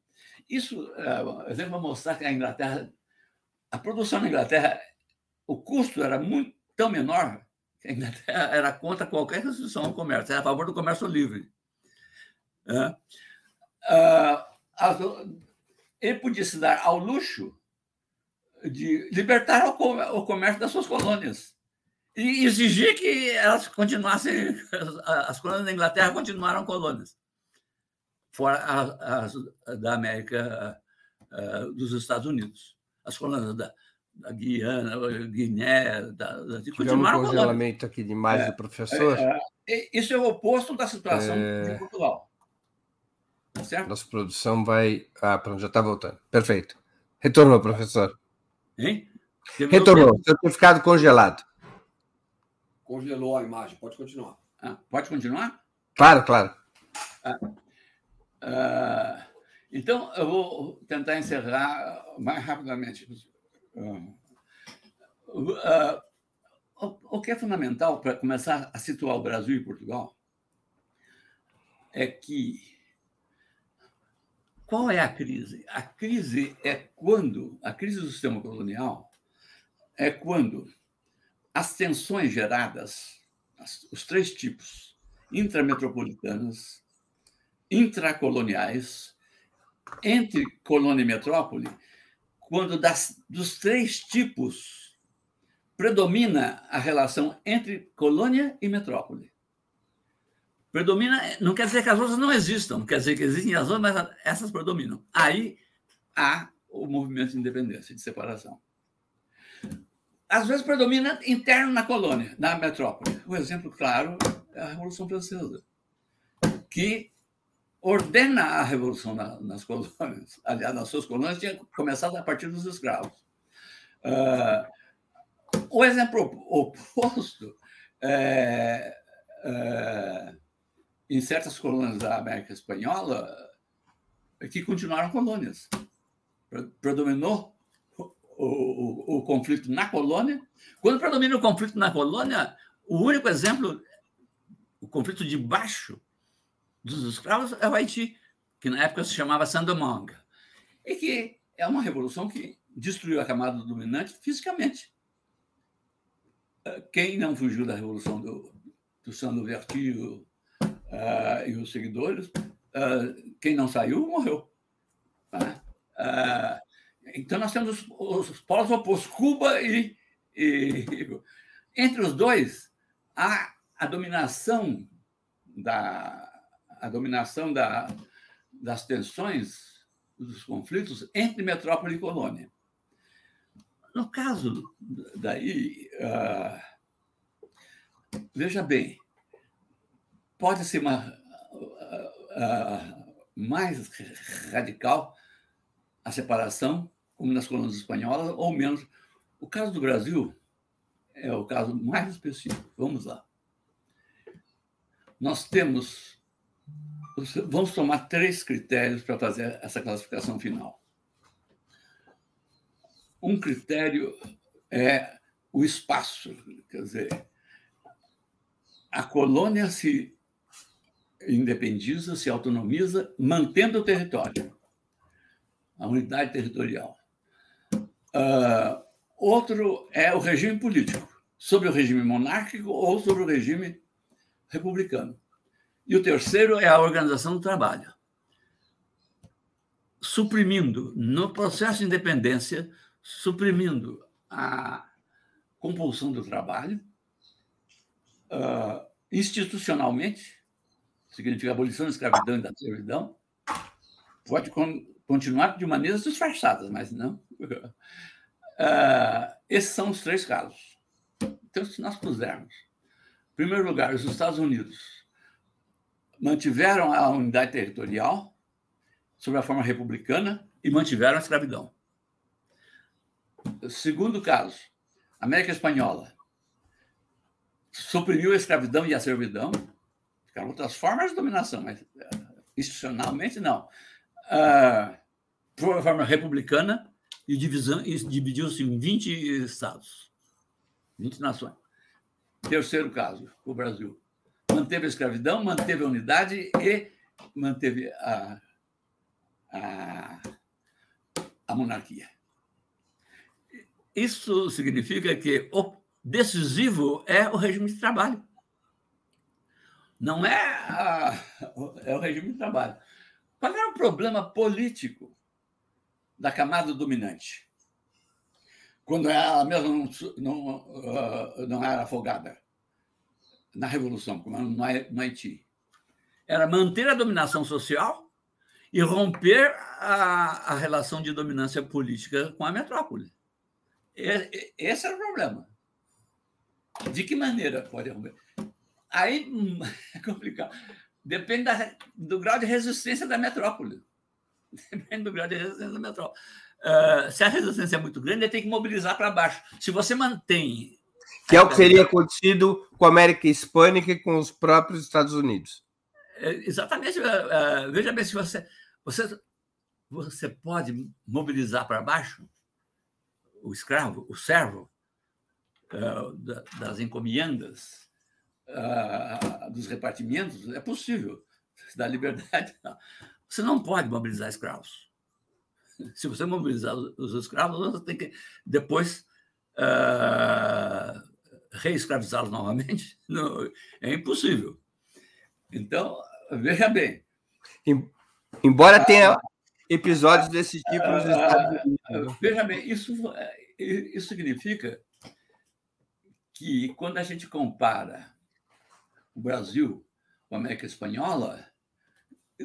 Isso, é, exemplo, para mostrar que a Inglaterra, a produção na Inglaterra, o custo era muito tão menor que a Inglaterra <laughs> era contra qualquer restrição ao comércio, era a favor do comércio livre. É. Ele podia se dar ao luxo de libertar o comércio das suas colônias e exigir que elas continuassem, <laughs> as colônias da Inglaterra continuaram colônias, fora as, da América dos Estados Unidos. As colônias da, da Guiana, Guiné, da, da continuaram um congelamento aqui demais é, do professor. É, é, isso é o oposto da situação é... de Portugal. Tá certo? Nossa produção vai. Ah, pronto, já está voltando. Perfeito. Retornou, professor. Hein? Retornou. Você tinha ficado congelado. Congelou a imagem. Pode continuar. Ah, pode continuar? Claro, claro. Ah, ah, então, eu vou tentar encerrar mais rapidamente. O, o que é fundamental para começar a situar o Brasil e Portugal é que qual é a crise? A crise é quando a crise do sistema colonial é quando as tensões geradas, os três tipos, intrametropolitanas, intracoloniais entre colônia e metrópole, quando das, dos três tipos predomina a relação entre colônia e metrópole. Predomina, não quer dizer que as outras não existam, quer dizer que existem as outras, mas essas predominam. Aí há o movimento de independência, de separação. Às vezes predomina interno na colônia, na metrópole. O exemplo claro é a Revolução Francesa, que ordena a revolução na, nas colônias. Aliás, nas suas colônias tinha começado a partir dos escravos. Uh, o exemplo oposto é, é, em certas colônias da América Espanhola é que continuaram colônias. Predominou o, o, o, conflito na colônia. Quando predomina o conflito na colônia, o único exemplo, o conflito de baixo dos escravos é o Haiti, que na época se chamava Sandomong, e que é uma revolução que destruiu a camada dominante fisicamente. Quem não fugiu da revolução do, do Sandoverti uh, e os seguidores, uh, quem não saiu, morreu. Uh, então, nós temos os, os polos opostos, Cuba e, e, Entre os dois, há a dominação da, a dominação da, das tensões, dos conflitos entre metrópole e colônia. No caso daí, uh, veja bem, pode ser uma, uh, uh, mais radical a separação, como nas colônias espanholas, ou menos. O caso do Brasil é o caso mais específico. Vamos lá. Nós temos Vamos tomar três critérios para fazer essa classificação final. Um critério é o espaço, quer dizer, a colônia se independiza, se autonomiza, mantendo o território, a unidade territorial. Uh, outro é o regime político, sobre o regime monárquico ou sobre o regime republicano. E o terceiro é a organização do trabalho. Suprimindo, no processo de independência, suprimindo a compulsão do trabalho, uh, institucionalmente, significa abolição da escravidão e da servidão, pode con continuar de maneiras disfarçadas, mas não. Uh, <laughs> esses são os três casos. Então, se nós pusermos, em primeiro lugar, os Estados Unidos mantiveram a unidade territorial sob a forma republicana e mantiveram a escravidão. Segundo caso, América Espanhola suprimiu a escravidão e a servidão, ficaram outras formas de dominação, mas uh, institucionalmente não. Uh, por forma republicana e, e dividiu-se em 20 estados, 20 nações. Terceiro caso, o Brasil manteve a escravidão, manteve a unidade e manteve a, a, a monarquia. Isso significa que o decisivo é o regime de trabalho. Não é, a, é o regime de trabalho. Qual era o problema político da camada dominante? Quando ela mesma não, não, não era afogada na Revolução, como no Haiti. Era manter a dominação social e romper a, a relação de dominância política com a metrópole. Esse era o problema. De que maneira pode romper? Aí <laughs> é complicado. Depende da, do grau de resistência da metrópole. <laughs> Depende do grau de resistência da metrópole. Uh, se a resistência é muito grande, ele tem que mobilizar para baixo. Se você mantém que é o que teria acontecido com a América Hispânica e com os próprios Estados Unidos. É, exatamente. Uh, veja bem se você, você, você pode mobilizar para baixo o escravo, o servo uh, das encomendas, dos repartimentos, é possível. Da liberdade, <laughs> não. Você não pode mobilizar escravos. Se você mobilizar os escravos, você tem que depois uh, reescravizá-los novamente? <laughs> Não, é impossível. Então, veja bem, Embora tenha episódios desse tipo nos Estados Unidos. Veja bem, isso, isso significa que quando a gente compara o Brasil com a América Espanhola,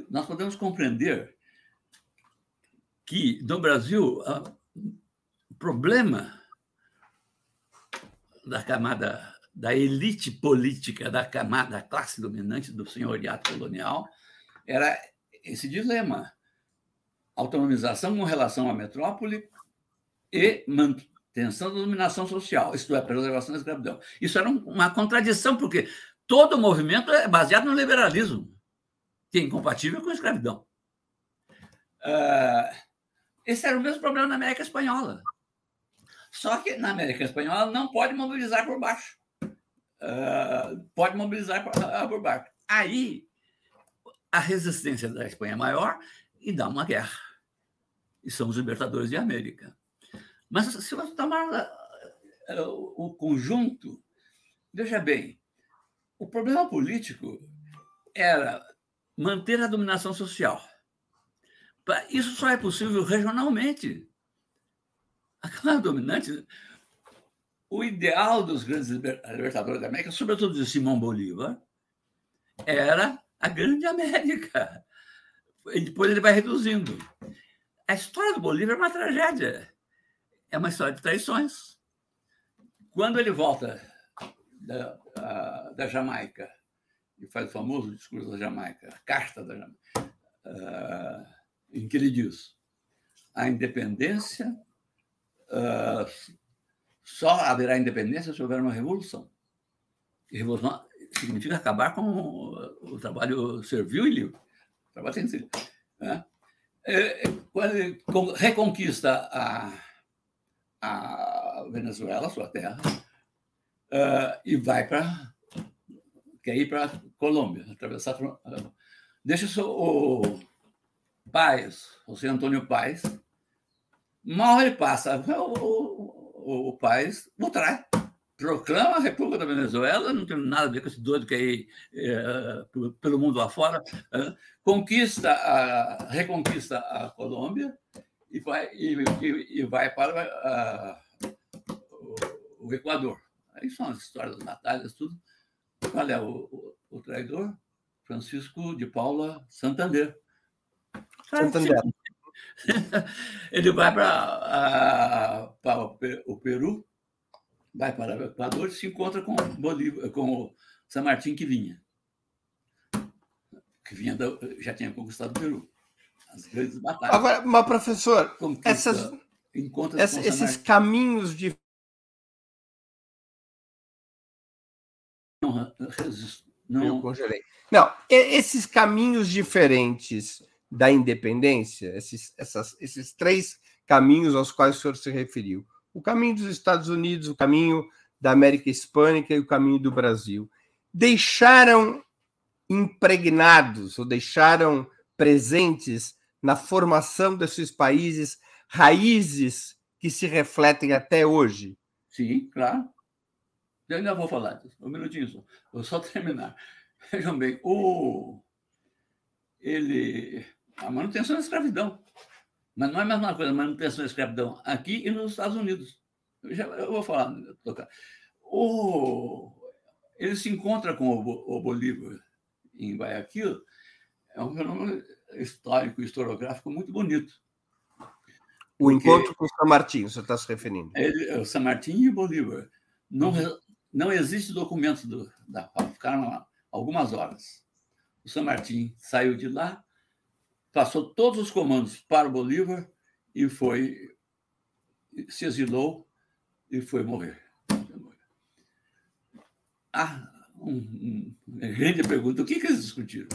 nós podemos compreender que no Brasil o problema da camada da elite política da camada da classe dominante do senhoriato colonial era esse dilema autonomização com relação à metrópole e manutenção da dominação social, isto é, preservação da escravidão. Isso era uma contradição, porque todo movimento é baseado no liberalismo, que é incompatível com a escravidão. Uh, esse era o mesmo problema na América Espanhola. Só que na América Espanhola não pode mobilizar por baixo. Uh, pode mobilizar por, uh, por baixo. Aí a resistência da Espanha é maior e dá uma guerra. E são os libertadores de América. Mas se você tomar o conjunto, veja bem, o problema político era manter a dominação social. Isso só é possível regionalmente. <laughs> A Câmara dominante, o ideal dos grandes libertadores da América, sobretudo de Simão Bolívar, era a grande América. E depois ele vai reduzindo. A história do Bolívar é uma tragédia. É uma história de traições. Quando ele volta da, a, da Jamaica e faz o famoso discurso da Jamaica, a carta da Jamaica, uh, em que ele diz a independência uh, só haverá independência se houver uma revolução. E revolução significa acabar com o, trabalho servil e livre. O trabalho tem que ser. Né? É, quando ele reconquista a, a Venezuela, sua terra, uh, e vai para. quer ir para Colômbia, atravessar. Uh, deixa o, o Paes, José Antônio Paes, mal ele passa, o, o, o Paes o trai proclama a República da Venezuela, não tem nada a ver com esse doido que aí é, pelo mundo afora, é, conquista a, reconquista a Colômbia e vai, e, e, e vai para a, o, o, Equador. Aí são as histórias das batalhas, tudo. Qual é o, o, o traidor? Francisco de Paula Santander. Santander. <laughs> Ele vai para, o Peru vai para o Equador e se encontra com Bolívar, com San Martín que vinha. Que vinha da, já tinha conquistado o Peru. As grandes batalhas. Agora, mas professor, essas, essa, esses caminhos de não, não, Eu congelei. Não, esses caminhos diferentes da independência, esses, essas, esses três caminhos aos quais o senhor se referiu, o caminho dos Estados Unidos, o caminho da América Hispânica e o caminho do Brasil, deixaram impregnados ou deixaram presentes na formação desses países raízes que se refletem até hoje? Sim, claro. Eu ainda vou falar disso. Um minutinho só. Vou só <laughs> terminar. Vejam bem, o... ele... a manutenção da escravidão mas não é a mesma coisa manutenção da escravidão aqui e nos Estados Unidos. Eu, já, eu vou falar, tocar. O, ele se encontra com o, o Bolívar em Guayaquil, é um fenômeno histórico, historiográfico muito bonito. O encontro com o San Martín, você está se referindo? Ele, o San Martín e o Bolívar. Não, uhum. não existe documento do, da ficaram lá algumas horas. O San Martín saiu de lá, passou todos os comandos para o Bolívar e foi se exilou e foi morrer. Ah, um, um, grande pergunta: o que, que eles discutiram?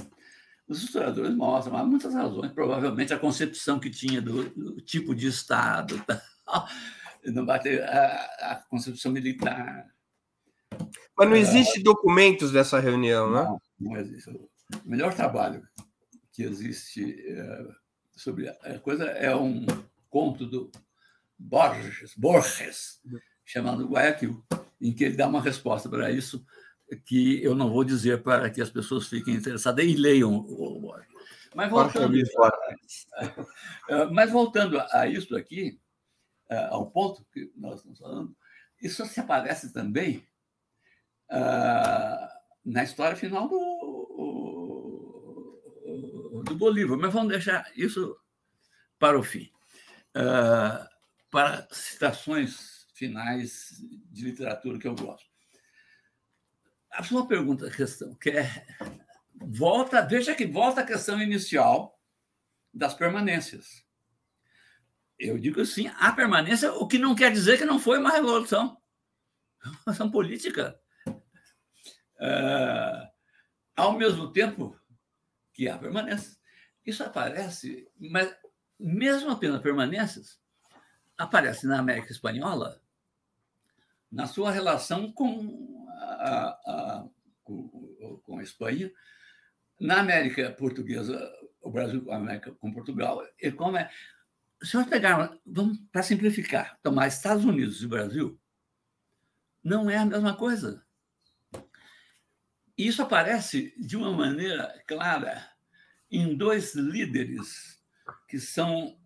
Os historiadores mostram há muitas razões, provavelmente a concepção que tinha do, do tipo de Estado, <laughs> não bater a, a, concepção militar. Mas não existe documentos dessa reunião, né? Não, não existe. O melhor trabalho que existe é, sobre a coisa é um conto do Borges, Borges chamado Guayaquil, em que ele dá uma resposta para isso que eu não vou dizer para que as pessoas fiquem interessadas e leiam o Borges. Mas voltando, a, <laughs> mas voltando a isso aqui, ao ponto que nós estamos falando, isso se aparece também na história final do, do Bolívar. Mas vamos deixar isso para o fim. para citações finais de literatura que eu gosto. A sua pergunta, a questão, que é volta, veja que volta a questão inicial das permanências. Eu digo assim, a permanência, o que não quer dizer que não foi uma revolução. <laughs> Uma revolução política. É, ao mesmo tempo que há permanência. Isso aparece, mas mesmo apenas permanências, aparece na América Espanhola na sua relação com a, a, com, com a Espanha, na América Portuguesa, o Brasil com a América com Portugal, e como é. Se nós pegarmos, vamos para simplificar, tomar Estados Unidos e Brasil, não é a mesma coisa. Isso aparece de uma maneira clara em dois líderes que são,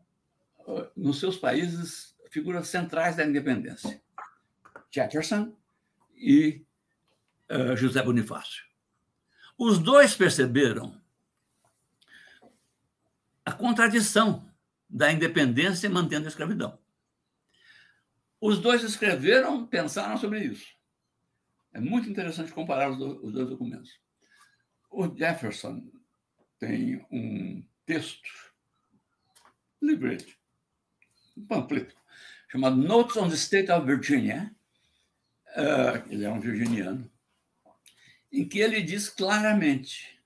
nos seus países, figuras centrais da independência: Jefferson e uh, José Bonifácio. Os dois perceberam a contradição da independência mantendo a escravidão. Os dois escreveram, pensaram sobre isso. É muito interessante comparar os dois documentos. O Jefferson tem um texto, um livreto, um panfleto, chamado Notes on the State of Virginia. Uh, ele é um virginiano em que ele diz claramente: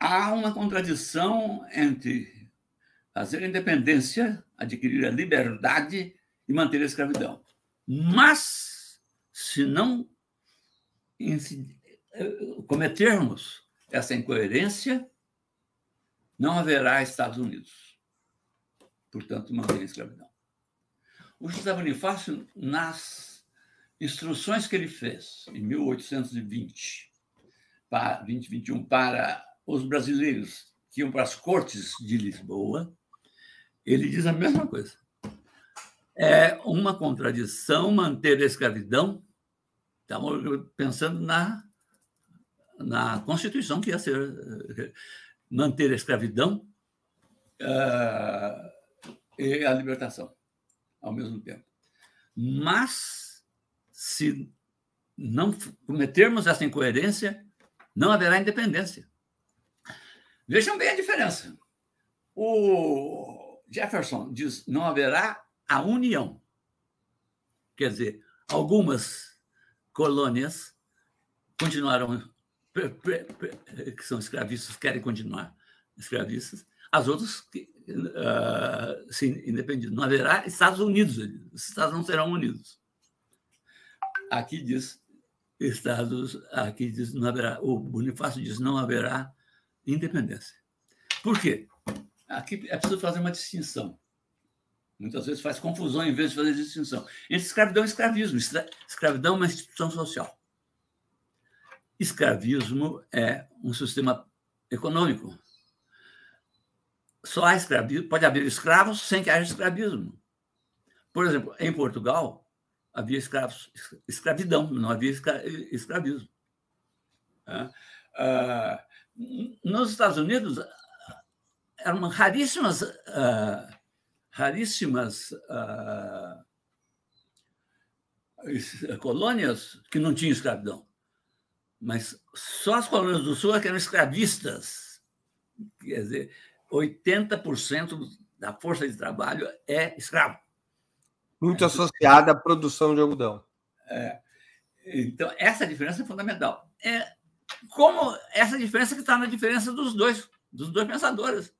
há uma contradição entre fazer a independência, adquirir a liberdade e manter a escravidão. Mas, se não cometermos essa incoerência, não haverá Estados Unidos. Portanto, manter a escravidão. O José Bonifácio nasce instruções que ele fez em 1820, para 2021, para os brasileiros que iam para as cortes de Lisboa, ele diz a mesma coisa. É uma contradição manter a escravidão. Estamos pensando na, na Constituição que ia ser manter a escravidão uh, e a libertação ao mesmo tempo. Mas se não cometermos essa incoerência, não haverá independência. Vejam bem a diferença. O Jefferson diz não haverá a união. Quer dizer, algumas colônias continuaram que são escravistas querem continuar escravistas, as outras uh, se independem. Não haverá Estados Unidos, os Estados não serão unidos. Aqui diz Estados, aqui diz não haverá, o Bonifácio diz não haverá independência. Por quê? Aqui é preciso fazer uma distinção. Muitas vezes faz confusão em vez de fazer distinção entre escravidão e escravismo. Escravidão é uma instituição social. Escravismo é um sistema econômico. Só há escravismo, pode haver escravos sem que haja escravismo. Por exemplo, em Portugal, havia escravos, escravidão, não havia escravismo. Ah, nos Estados Unidos, eram raríssimas, ah, raríssimas ah, colônias que não tinham escravidão. Mas só as colônias do Sul é que eram escravistas. Quer dizer, 80% da força de trabalho é escravo. Muito associada à produção de algodão. É. Então, essa diferença é fundamental. É como essa diferença que está na diferença dos dois, dos dois pensadores.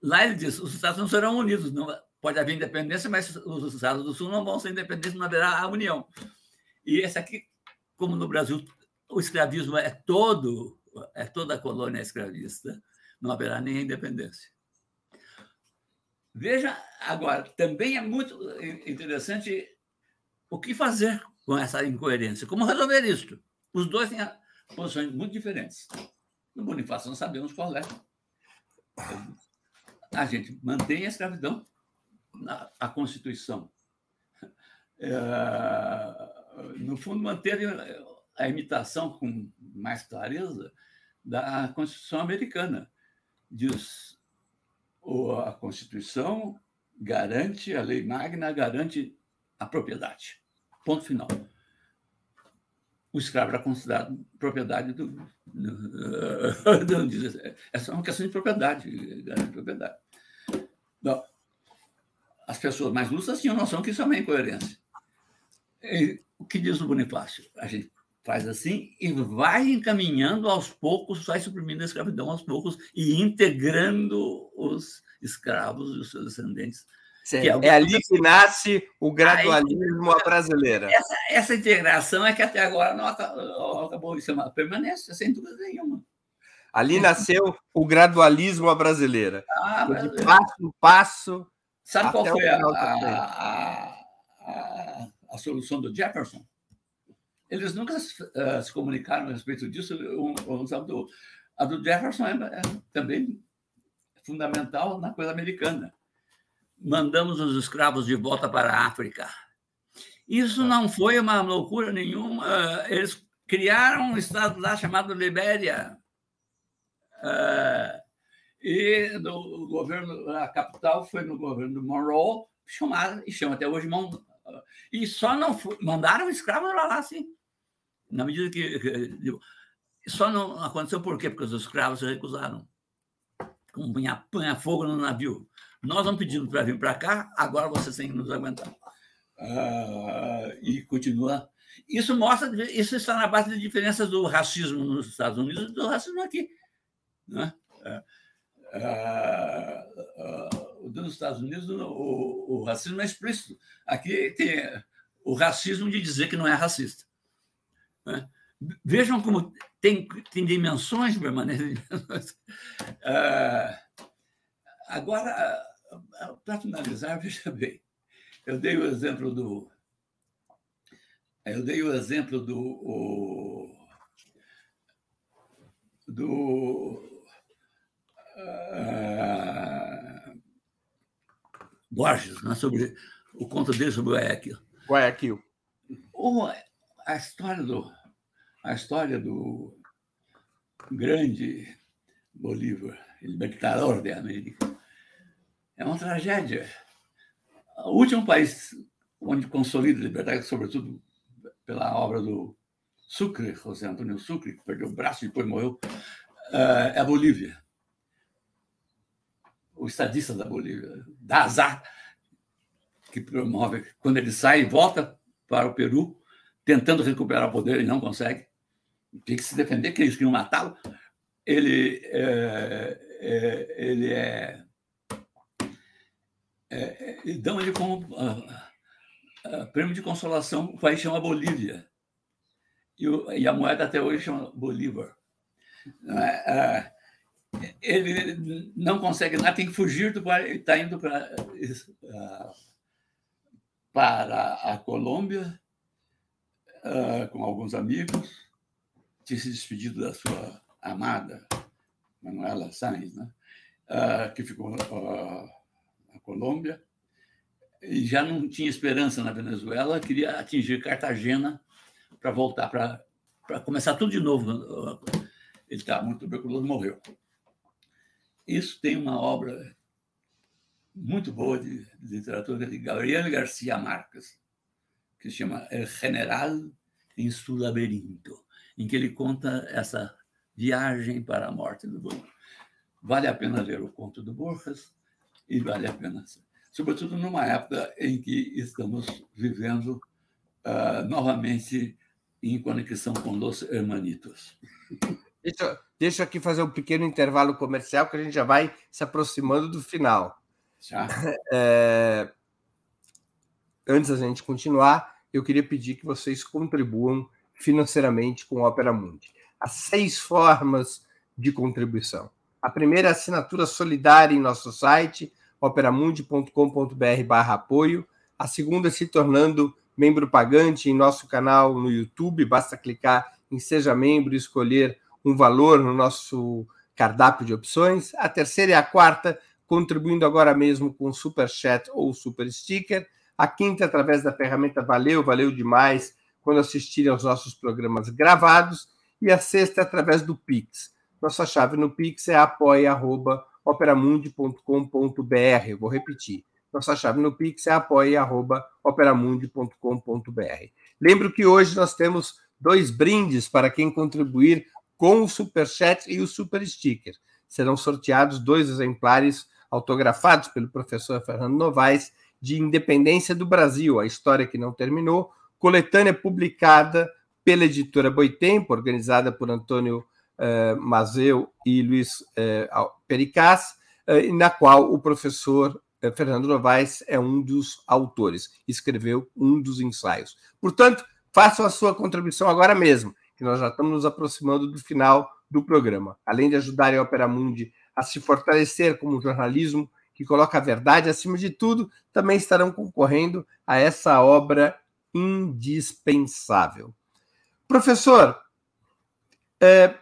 Lá ele diz: os Estados não serão unidos, não pode haver independência, mas os Estados do Sul não vão ser independentes, não haverá a união. E esse aqui, como no Brasil o escravismo é todo, é toda a colônia escravista, não haverá nem independência. Veja agora, também é muito interessante o que fazer com essa incoerência, como resolver isso. Os dois têm posições muito diferentes. No Bonifácio, nós sabemos qual é. A gente mantém a escravidão, na, a Constituição. É, no fundo, manter a imitação com mais clareza da Constituição americana. Diz a Constituição garante, a lei magna garante a propriedade. Ponto final. O escravo era considerado propriedade do. do, <laughs> do essa é uma questão de propriedade, garante propriedade. Bom, as pessoas mais lúcidas tinham noção que isso é uma incoerência. E, o que diz o Bonifácio? A gente faz assim e vai encaminhando aos poucos, vai suprimindo a escravidão aos poucos e integrando os escravos e os seus descendentes. É, é, ali que nasce o gradualismo Aí, brasileira. Essa, essa, integração é que até agora não acabou, isso, é permanece sem dúvida nenhuma. Ali nasceu o gradualismo brasileira. Ah, de passo em passo. Sabe qual foi a, a, a, a, solução do Jefferson? Eles nunca uh, se comunicaram a respeito disso. Um, um, do, a do Jefferson é, é também fundamental na coisa americana. Mandamos os escravos de volta para a África. Isso não foi uma loucura nenhuma. Eles criaram um estado lá chamado Libéria. Uh, e no governo, a capital foi no governo do Monroe, chamado, e chama até hoje e só não foi, mandaram escravos lá, lá sim. Na medida que, que, só não aconteceu por quê? Porque os escravos se recusaram com punha, fogo no navio. Nós não pedimos para vir para cá, agora vocês têm que nos aguentar. Ah, e continua. Isso mostra, isso está na base de diferenças do racismo nos Estados Unidos e do racismo aqui. Né? Ah, ah, ah, nos Estados Unidos o, o, racismo é explícito. Aqui tem o racismo de dizer que não é racista. Né? Vejam como tem, tem dimensões permanentes. <laughs> Uh, agora, para finalizar, <laughs> veja bem, eu dei o exemplo do. Eu dei o exemplo do. O, do. Uh, Borges, né, sobre o conto dele sobre o Guayaquil. Guayaquil. A história do a história do grande Bolívar, libertador da América, é uma tragédia. O último país onde consolida a liberdade, sobretudo pela obra do Sucre, José Antônio Sucre, que perdeu o braço e depois morreu, eh, é a Bolívia. O estadista da Bolívia, da azar, que promove, quando ele sai volta para o Peru, tentando recuperar o poder e não consegue, tem que se defender, que eles queriam matá-lo. Ele é, é, ele é, é, é dão ele como uh, uh, prêmio de consolação. O país chama Bolívia e, o, e a moeda até hoje chama Bolívar. Uh, ele não consegue nada, tem que fugir do país, está indo para para a Colômbia com alguns amigos tinha se despedido da sua amada, Manuela Sainz, né? Uh, que ficou uh, na Colômbia, e já não tinha esperança na Venezuela, queria atingir Cartagena para voltar, para começar tudo de novo. Ele estava muito tuberculoso, morreu. Isso tem uma obra muito boa de, de literatura de Gabriel Garcia Marques, que se chama El General em su laberinto em que ele conta essa viagem para a morte do Borges. Vale a pena ler o conto do Borges e vale a pena, sobretudo numa época em que estamos vivendo uh, novamente em conexão com os hermanitos. Deixa, deixa aqui fazer um pequeno intervalo comercial, que a gente já vai se aproximando do final. Já. <laughs> É, antes da gente continuar, eu queria pedir que vocês contribuam financeiramente com o Opera Mundi. Há seis formas de contribuição. A primeira é a assinatura solidária em nosso site, operamundi.com.br apoio. A segunda é se tornando membro pagante em nosso canal no YouTube. Basta clicar em Seja Membro e escolher um valor no nosso cardápio de opções. A terceira e a quarta, contribuindo agora mesmo com Super Chat ou Super Sticker. A quinta, através da ferramenta Valeu, valeu demais quando assistirem aos nossos programas gravados. E a sexta, através do Pix. Nossa chave no Pix é apoia.operamundi.com.br. Vou repetir. Nossa chave no Pix é apoia.operamundi.com.br. Lembro que hoje nós temos dois brindes para quem contribuir com o Super Chat e o Super Sticker. Serão sorteados dois exemplares autografados pelo professor Fernando Novaes de Independência do Brasil, a história que não terminou, coletânea publicada pela editora Boitempo, organizada por Antônio uh, Mazeu e Luiz Pericaz, uh, na qual o professor Fernando Novaes é um dos autores, escreveu um dos ensaios. Portanto, façam a sua contribuição agora mesmo, que nós já estamos nos aproximando do final do programa. Além de ajudar a Opera Mundi a se fortalecer como jornalismo que coloca a verdade acima de tudo, também estarão concorrendo a essa obra indispensável. Professor, é,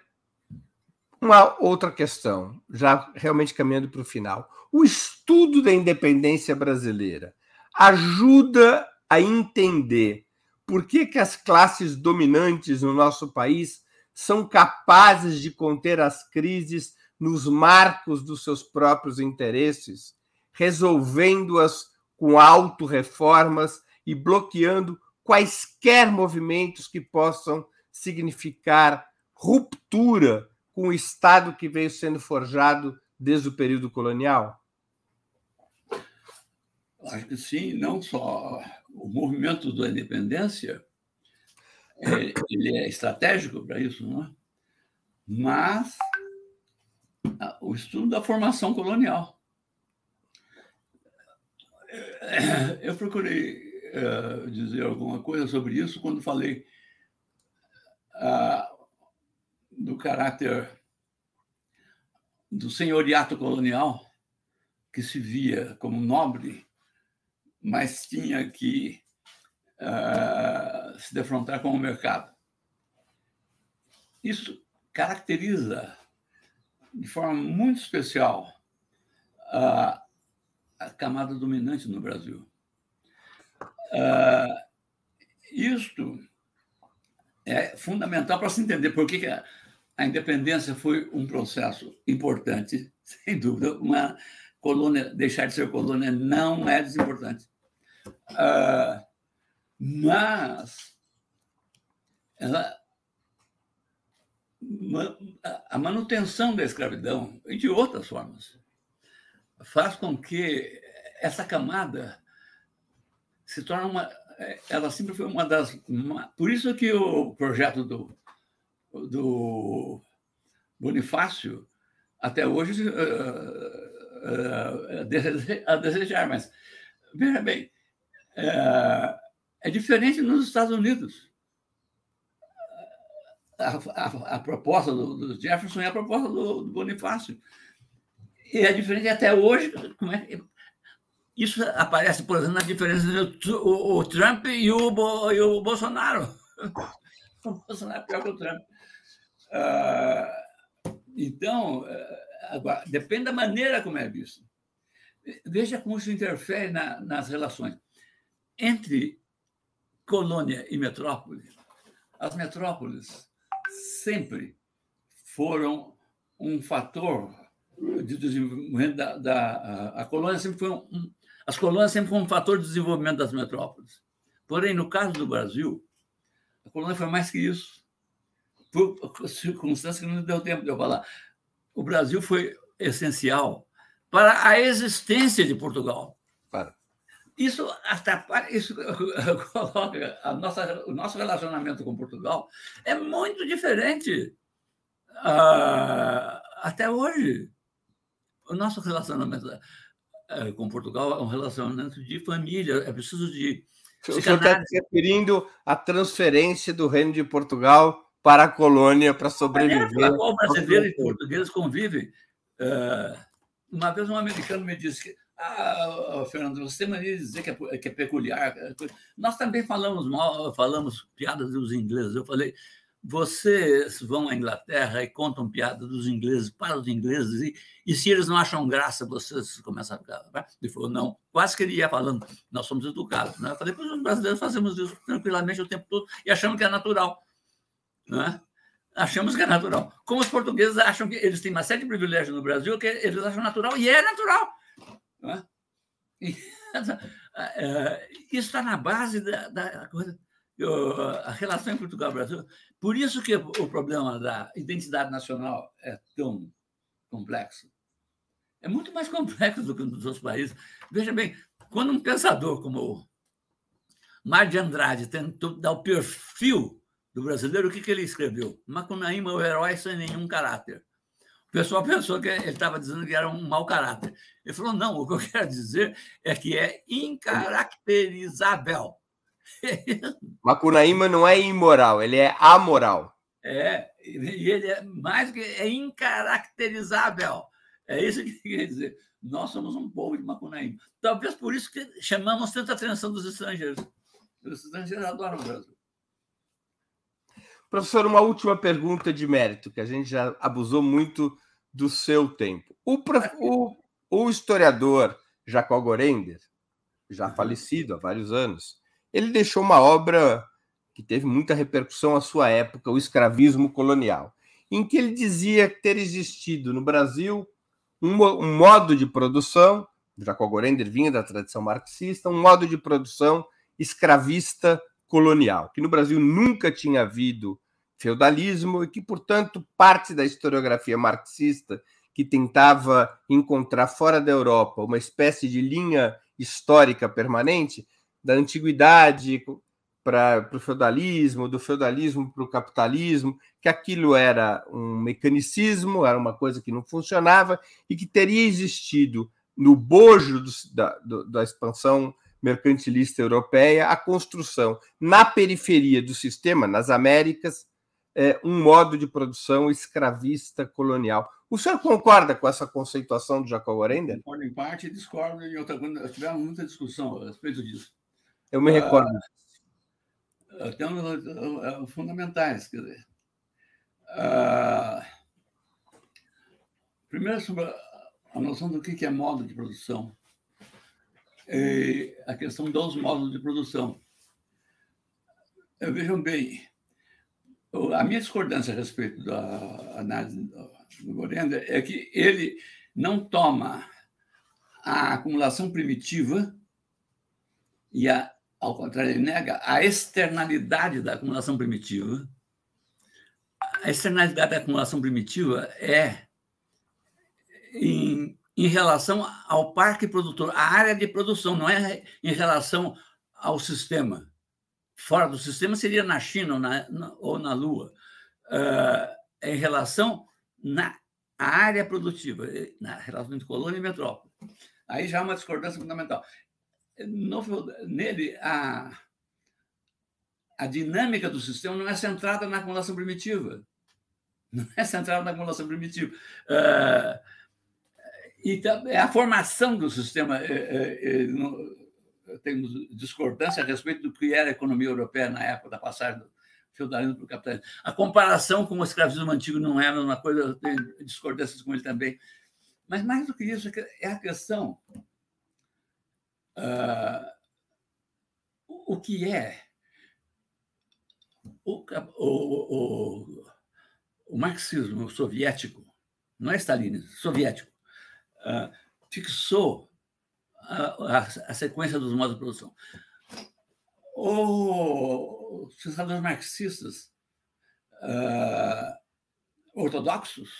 uma outra questão, já realmente caminhando para o final. O estudo da independência brasileira ajuda a entender por que, que as classes dominantes no nosso país são capazes de conter as crises nos marcos dos seus próprios interesses, resolvendo-as com auto-reformas e bloqueando quaisquer movimentos que possam significar ruptura com o Estado que veio sendo forjado desde o período colonial? Acho que sim, não só o movimento da independência, é, ele é estratégico para isso, não é? mas o estudo da formação colonial. Eu procurei uh, dizer alguma coisa sobre isso quando falei uh, do caráter do senhoriato colonial, que se via como nobre, mas tinha que uh, se defrontar com o mercado. Isso caracteriza de forma muito especial a, a camada dominante no Brasil. Uh, isto é fundamental para se entender por que, a, a, independência foi um processo importante, <laughs> sem dúvida. Uma colônia, deixar de ser colônia não é desimportante. Uh, mas ela, a manutenção da escravidão, e de outras formas, faz com que essa camada se torna uma. Ela sempre foi uma das. Uma, por isso que o projeto do, do Bonifácio, até hoje, uh, uh, a desejar, mas veja bem, uh, é diferente nos Estados Unidos. A, a, a proposta do, do, Jefferson é a proposta do, do Bonifácio. E é diferente até hoje. Como é, isso aparece, por exemplo, na diferença entre o, Trump e o, e o Bolsonaro. <laughs> O Bolsonaro é pior que o Trump. Uh, então, ah, agora, depende da maneira como é visto. Veja como isso interfere na, nas relações. Entre colônia e metrópole, as metrópoles sempre foram um fator de desenvolvimento da, da a, a colônia sempre foi um, as colônias sempre foram um fator de desenvolvimento das metrópoles. Porém, no caso do Brasil, a colônia foi mais que isso. Por circunstâncias que não deu tempo de eu falar. O Brasil foi essencial para a existência de Portugal. Para. Isso atrapalha, isso <laughs> coloca a nossa, o nosso relacionamento com Portugal é muito diferente uh, até hoje. O nosso relacionamento com Portugal é um relacionamento de família, é preciso de. O senhor está se referindo à transferência do Reino de Portugal para a colônia para sobreviver. É, qual brasileiros e portugueses convivem. É, uma vez um americano me disse que ah, Fernando, você mania dizer que é, que é peculiar. Nós também falamos mal, falamos piadas dos ingleses. Eu falei, vocês vão à Inglaterra e contam piada dos ingleses para os ingleses, e, e se eles não acham graça, vocês começam a ficar. Né? Ele falou, não. Quase que ele ia falando, nós somos educados. Né? Eu falei, pois os brasileiros fazemos isso tranquilamente o tempo todo e achamos que é natural. Né? Achamos que é natural. Como os portugueses acham que eles têm uma série de privilégios no Brasil que eles acham natural, e é natural. Né? E, <laughs> é, isso está na base da, da coisa a relação em Portugal e Brasil. Por isso que o problema da identidade nacional é tão complexo. É muito mais complexo do que nos outros países. Veja bem, quando um pensador como o Mário de Andrade tentou dar o perfil do brasileiro, o que, que ele escreveu? Macunaíma, o herói sem nenhum caráter. O pessoal pensou que ele estava dizendo que era um mau caráter. Ele falou: não, o que eu quero dizer é que é incaracterizável. <laughs> Macunaíma não é imoral, ele é amoral. É, e ele é mais que é incaracterizável. É isso que <laughs> quer dizer. Nós somos um povo de Macunaíma. Talvez por isso que chamamos tanta atenção dos estrangeiros. Os estrangeiros adoram o Brasil. Professor, uma última pergunta de mérito, que a gente já abusou muito do seu tempo. O, o, o historiador Jacó Gorender, já uhum. falecido há vários anos, ele deixou uma obra que teve muita repercussão à sua época, O Escravismo Colonial, em que ele dizia ter existido no Brasil um, um modo de produção, Jacob Gorender vinha da tradição marxista, um modo de produção escravista colonial, que no Brasil nunca tinha havido feudalismo e que, portanto, parte da historiografia marxista que tentava encontrar fora da Europa uma espécie de linha histórica permanente da antiguidade para o feudalismo, do feudalismo para o capitalismo, que aquilo era um mecanicismo, era uma coisa que não funcionava e que teria existido no bojo do, da, do, da expansão mercantilista europeia a construção na periferia do sistema, nas Américas, é, um modo de produção escravista colonial. O senhor concorda com essa conceituação do Jacob Orender? Concordo em parte e discordo em outra. Tivemos muita discussão a respeito disso. Eu me recordo. Uh, tem uh, fundamentais, quer dizer. Uh, primeiro, sobre a noção do que é modo de produção. E a questão dos modos de produção. Vejam bem, a minha discordância a respeito da análise do Gorenda é que ele não toma a acumulação primitiva e a ao contrário, ele nega a externalidade da acumulação primitiva. A externalidade da acumulação primitiva é em, em relação ao parque produtor, a área de produção, não é em relação ao sistema. Fora do sistema seria na China ou na, ou na Lua. Uh, em relação na área produtiva, na relação entre colônia e metrópole. Aí já há uma discordância fundamental no, nele, a, a dinâmica do sistema não é centrada na acumulação primitiva. Não é centrada na acumulação primitiva. Uh, é a formação do sistema. É, é, é, temos discordância a respeito do que era a economia europeia na época da passagem do feudalismo para o capitalismo. A comparação com o escravismo antigo não é a mesma coisa, eu tenho discordâncias com ele também. Mas mais do que isso, é a questão Uh, o que é o, o, o, o marxismo soviético, não é stalinismo, soviético, uh, fixou a, a, a, sequência dos modos de produção. Os pensadores marxistas uh, ortodoxos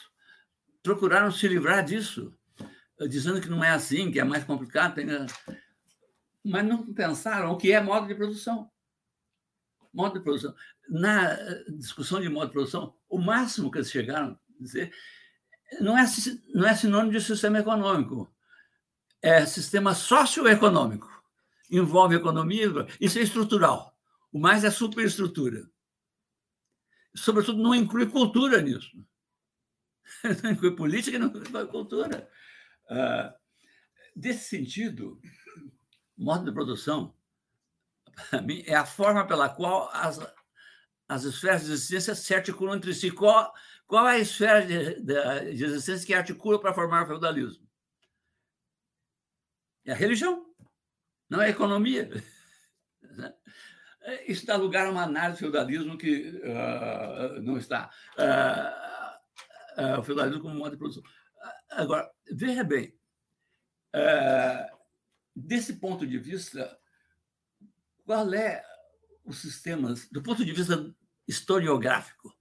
procuraram se livrar disso, dizendo que não é assim, que é mais complicado. Tem, mas não pensaram o que é modo de produção. Modo de produção. Na discussão de modo de produção, o máximo que eles chegaram a dizer não é, não é sinônimo de sistema econômico, é sistema socioeconômico. Envolve economia, isso é estrutural. O mais é superestrutura. Sobretudo, não inclui cultura nisso. <laughs> Não inclui política, não inclui cultura. Uh, desse sentido, modo de produção, para mim, é a forma pela qual as, as esferas de existência se articulam entre si. Qual, qual é a esfera de, de, de existência que articula para formar o feudalismo? É a religião, não é a economia. <laughs> Isso dá lugar a uma análise do feudalismo que uh, não está. Uh, uh, o feudalismo como modo de produção. Agora, veja bem, desse ponto de vista, qual é os sistemas, do ponto de vista historiográfico,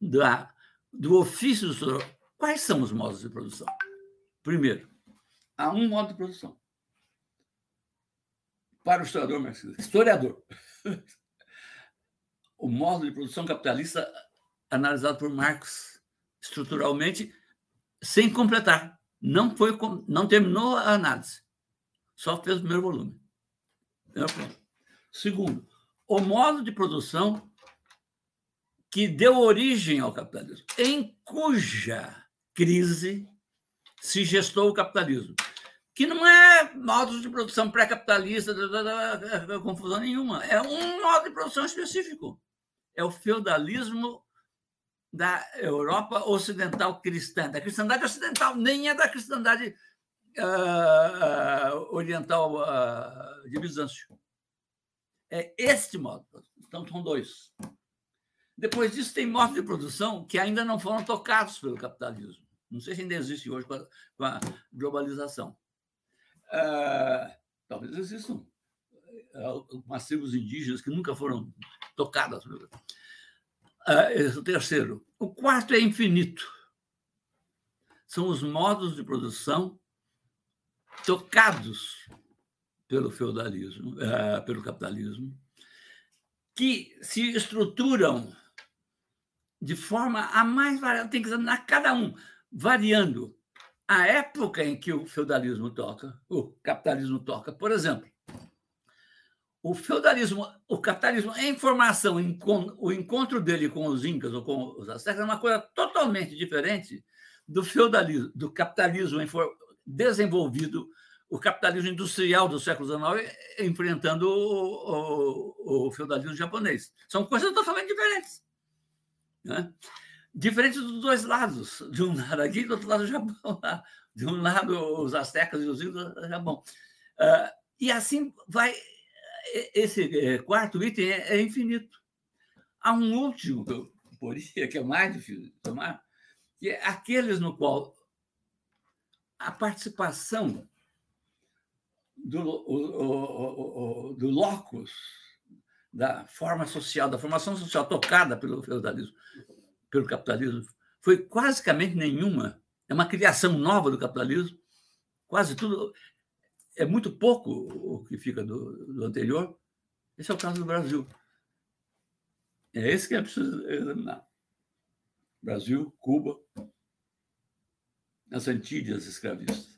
da, do ofício do quais são os modos de produção? Primeiro, há um modo de produção. Para o historiador marxista, historiador, <laughs> o modo de produção capitalista analisado por Marx estruturalmente, sem completar. Não foi, não terminou a análise. Só fez o primeiro volume. Segundo, o modo de produção que deu origem ao capitalismo, em cuja crise se gestou o capitalismo, que não é modo de produção pré-capitalista, confusão nenhuma, é um modo de produção específico. É o feudalismo da Europa ocidental cristã, da cristandade ocidental, nem é da cristandade uh, oriental uh, de Bizâncio. É este modo. Então, são dois. Depois disso, tem modos de produção que ainda não foram tocados pelo capitalismo. Não sei se ainda existe hoje com a, com a globalização. Uh, talvez existam umas tribos indígenas que nunca foram tocadas. Uh, esse é o terceiro. O quarto é infinito. São os modos de produção tocados pelo feudalismo, uh, pelo capitalismo, que se estruturam de forma a mais variada, tem que examinar cada um, variando a época em que o feudalismo toca, o capitalismo toca. Por exemplo, o feudalismo, o capitalismo em formação, o encontro dele com os incas ou com os astecas é uma coisa totalmente diferente do feudalismo, do capitalismo desenvolvido o capitalismo industrial do século XIX enfrentando o, o, o feudalismo japonês. São coisas totalmente diferentes. Né? Diferentes dos dois lados. De um lado aqui, do outro lado o Japão. De um lado os astecas e os índios do Japão. Uh, e assim vai. Esse é, quarto item é, é infinito. Há um último que eu poria, que é mais difícil de tomar, que é aqueles no qual a participação do, o, o, o, do locus, da forma social, da formação social tocada pelo feudalismo, pelo capitalismo, foi basicamente nenhuma. É uma criação nova do capitalismo. Quase tudo. É muito pouco o que fica do, do anterior. Esse é o caso do Brasil. É esse que é preciso examinar. Brasil, Cuba, as Antilhas escravistas.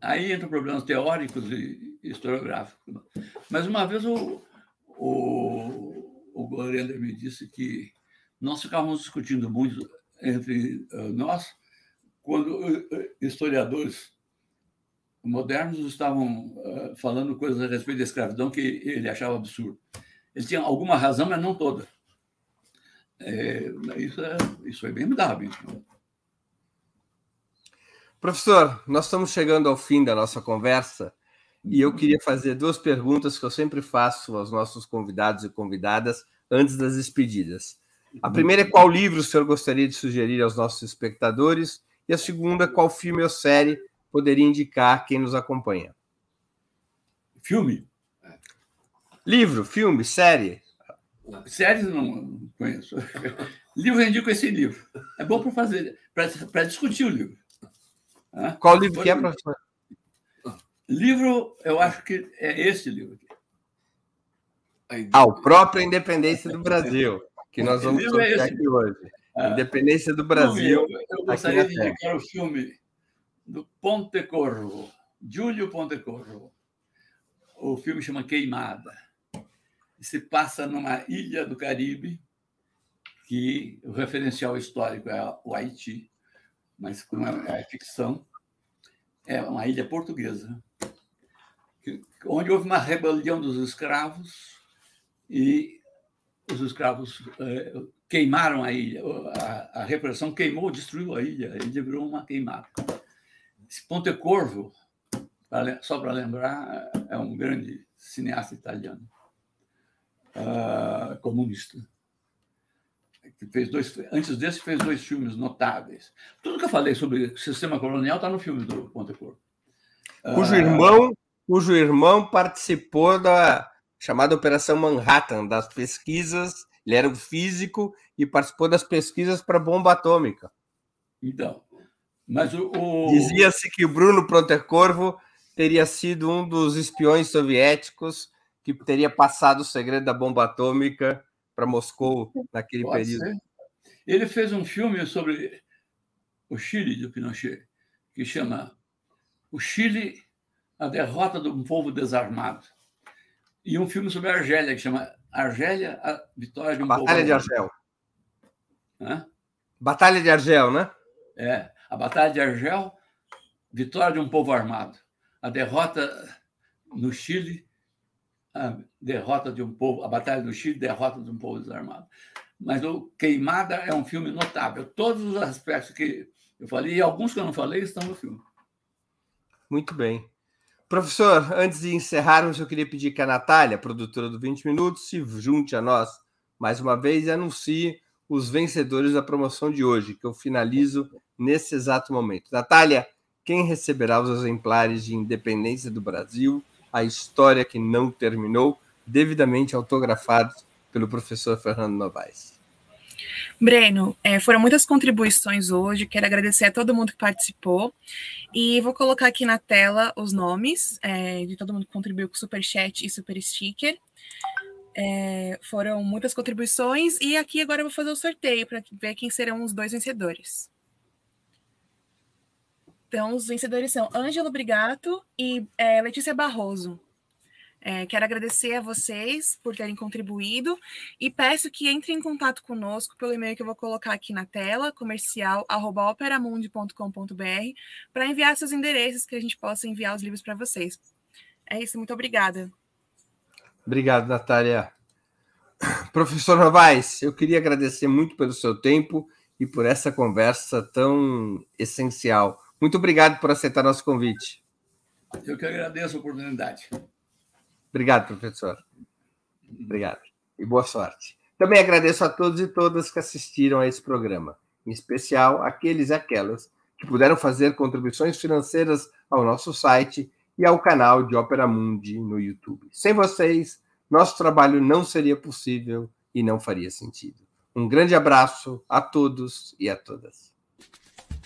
Aí entram problemas teóricos e historiográficos. Mas uma vez o, o, o Gloriander me disse que nós ficávamos discutindo muito entre eh, nós quando eh, historiadores modernos estavam eh, falando coisas a respeito da escravidão que ele achava absurdo. Ele tinha alguma razão, mas não toda. É, isso, é, isso é bem mudado. Então. Professor, nós estamos chegando ao fim da nossa conversa e eu queria fazer duas perguntas que eu sempre faço aos nossos convidados e convidadas antes das despedidas. A primeira é qual livro o senhor gostaria de sugerir aos nossos espectadores? E a segunda, qual filme ou série poderia indicar quem nos acompanha? Filme? Livro, filme, série? Séries não conheço. <laughs> livro eu indico esse livro. É bom para fazer, para discutir o livro. Qual livro que é, professor? Livro, eu acho que é esse livro aqui. Ah, o próprio Independência do Brasil, que nós vamos discutir é aqui hoje. Ah, Independência do Brasil. Eu, eu gostaria de indicar o filme do Ponte Corvo, Júlio Ponte Corvo. O filme chama Queimada. Se passa numa ilha do Caribe, que o referencial histórico é o Haiti mas como é, é ficção, é uma ilha portuguesa, onde houve uma rebelião dos escravos e os escravos é, queimaram a ilha. A, repressão queimou, destruiu a ilha. A ilha virou uma queimada. Ponte Corvo, só para lembrar, é um grande cineasta italiano, uh, comunista. Que fez dois, antes desse, fez dois filmes notáveis. Tudo que eu falei sobre sistema colonial está no filme do Ponte Corvo. Cujo irmão, cujo irmão participou da chamada Operação Manhattan, das pesquisas. Ele era um físico e participou das pesquisas para bomba atômica. Então, mas o, o... dizia-se que o Bruno Prontercorvo teria sido um dos espiões soviéticos que teria passado o segredo da bomba atômica para Moscou naquele Pode período. Ser. Ele fez um filme sobre o Chile do Pinochet que chama O Chile, a derrota de um povo desarmado e um filme sobre a Argélia, que chama Argélia, a vitória de um Batalha povo. de Argel. Hã? Batalha de Argel, né? É, a Batalha de Argel, vitória de um povo armado. A derrota no Chile, a derrota de um povo, a Batalha do Chile, derrota de um povo desarmado. Mas o Queimada é um filme notável. Todos os aspectos que eu falei, e alguns que eu não falei, estão no filme. Muito bem. Professor, antes de encerrarmos, eu queria pedir que a Natália, produtora do 20 Minutos, se junte a nós mais uma vez e anuncie os vencedores da promoção de hoje, que eu finalizo nesse exato momento. Natália, quem receberá os exemplares de Independência do Brasil, a história que não terminou, devidamente autografados pelo professor Fernando Novaes? Breno, é, foram muitas contribuições hoje, quero agradecer a todo mundo que participou e vou colocar aqui na tela os nomes é, de todo mundo que contribuiu com Super Chat e Super Sticker. É, foram muitas contribuições e aqui agora eu vou fazer o sorteio para ver quem serão os dois vencedores. Então, os vencedores são Ângelo Brigato e é, Letícia Barroso. É, quero agradecer a vocês por terem contribuído e peço que entrem em contato conosco pelo e-mail que eu vou colocar aqui na tela, comercial@operamundi.com.br, para enviar seus endereços que a gente possa enviar os livros para vocês. É isso, muito obrigada. Obrigado, Natália. <coughs> Professor Novaes, eu queria agradecer muito pelo seu tempo e por essa conversa tão essencial. Muito obrigado por aceitar nosso convite. Eu que agradeço a oportunidade. Obrigado, professor. Obrigado. E boa sorte. Também agradeço a todos e todas que assistiram a esse programa, em especial aqueles e aquelas que puderam fazer contribuições financeiras ao nosso site e ao canal de Opera Mundi no YouTube. Sem vocês, nosso trabalho não seria possível e não faria sentido. Um grande abraço a todos e a todas.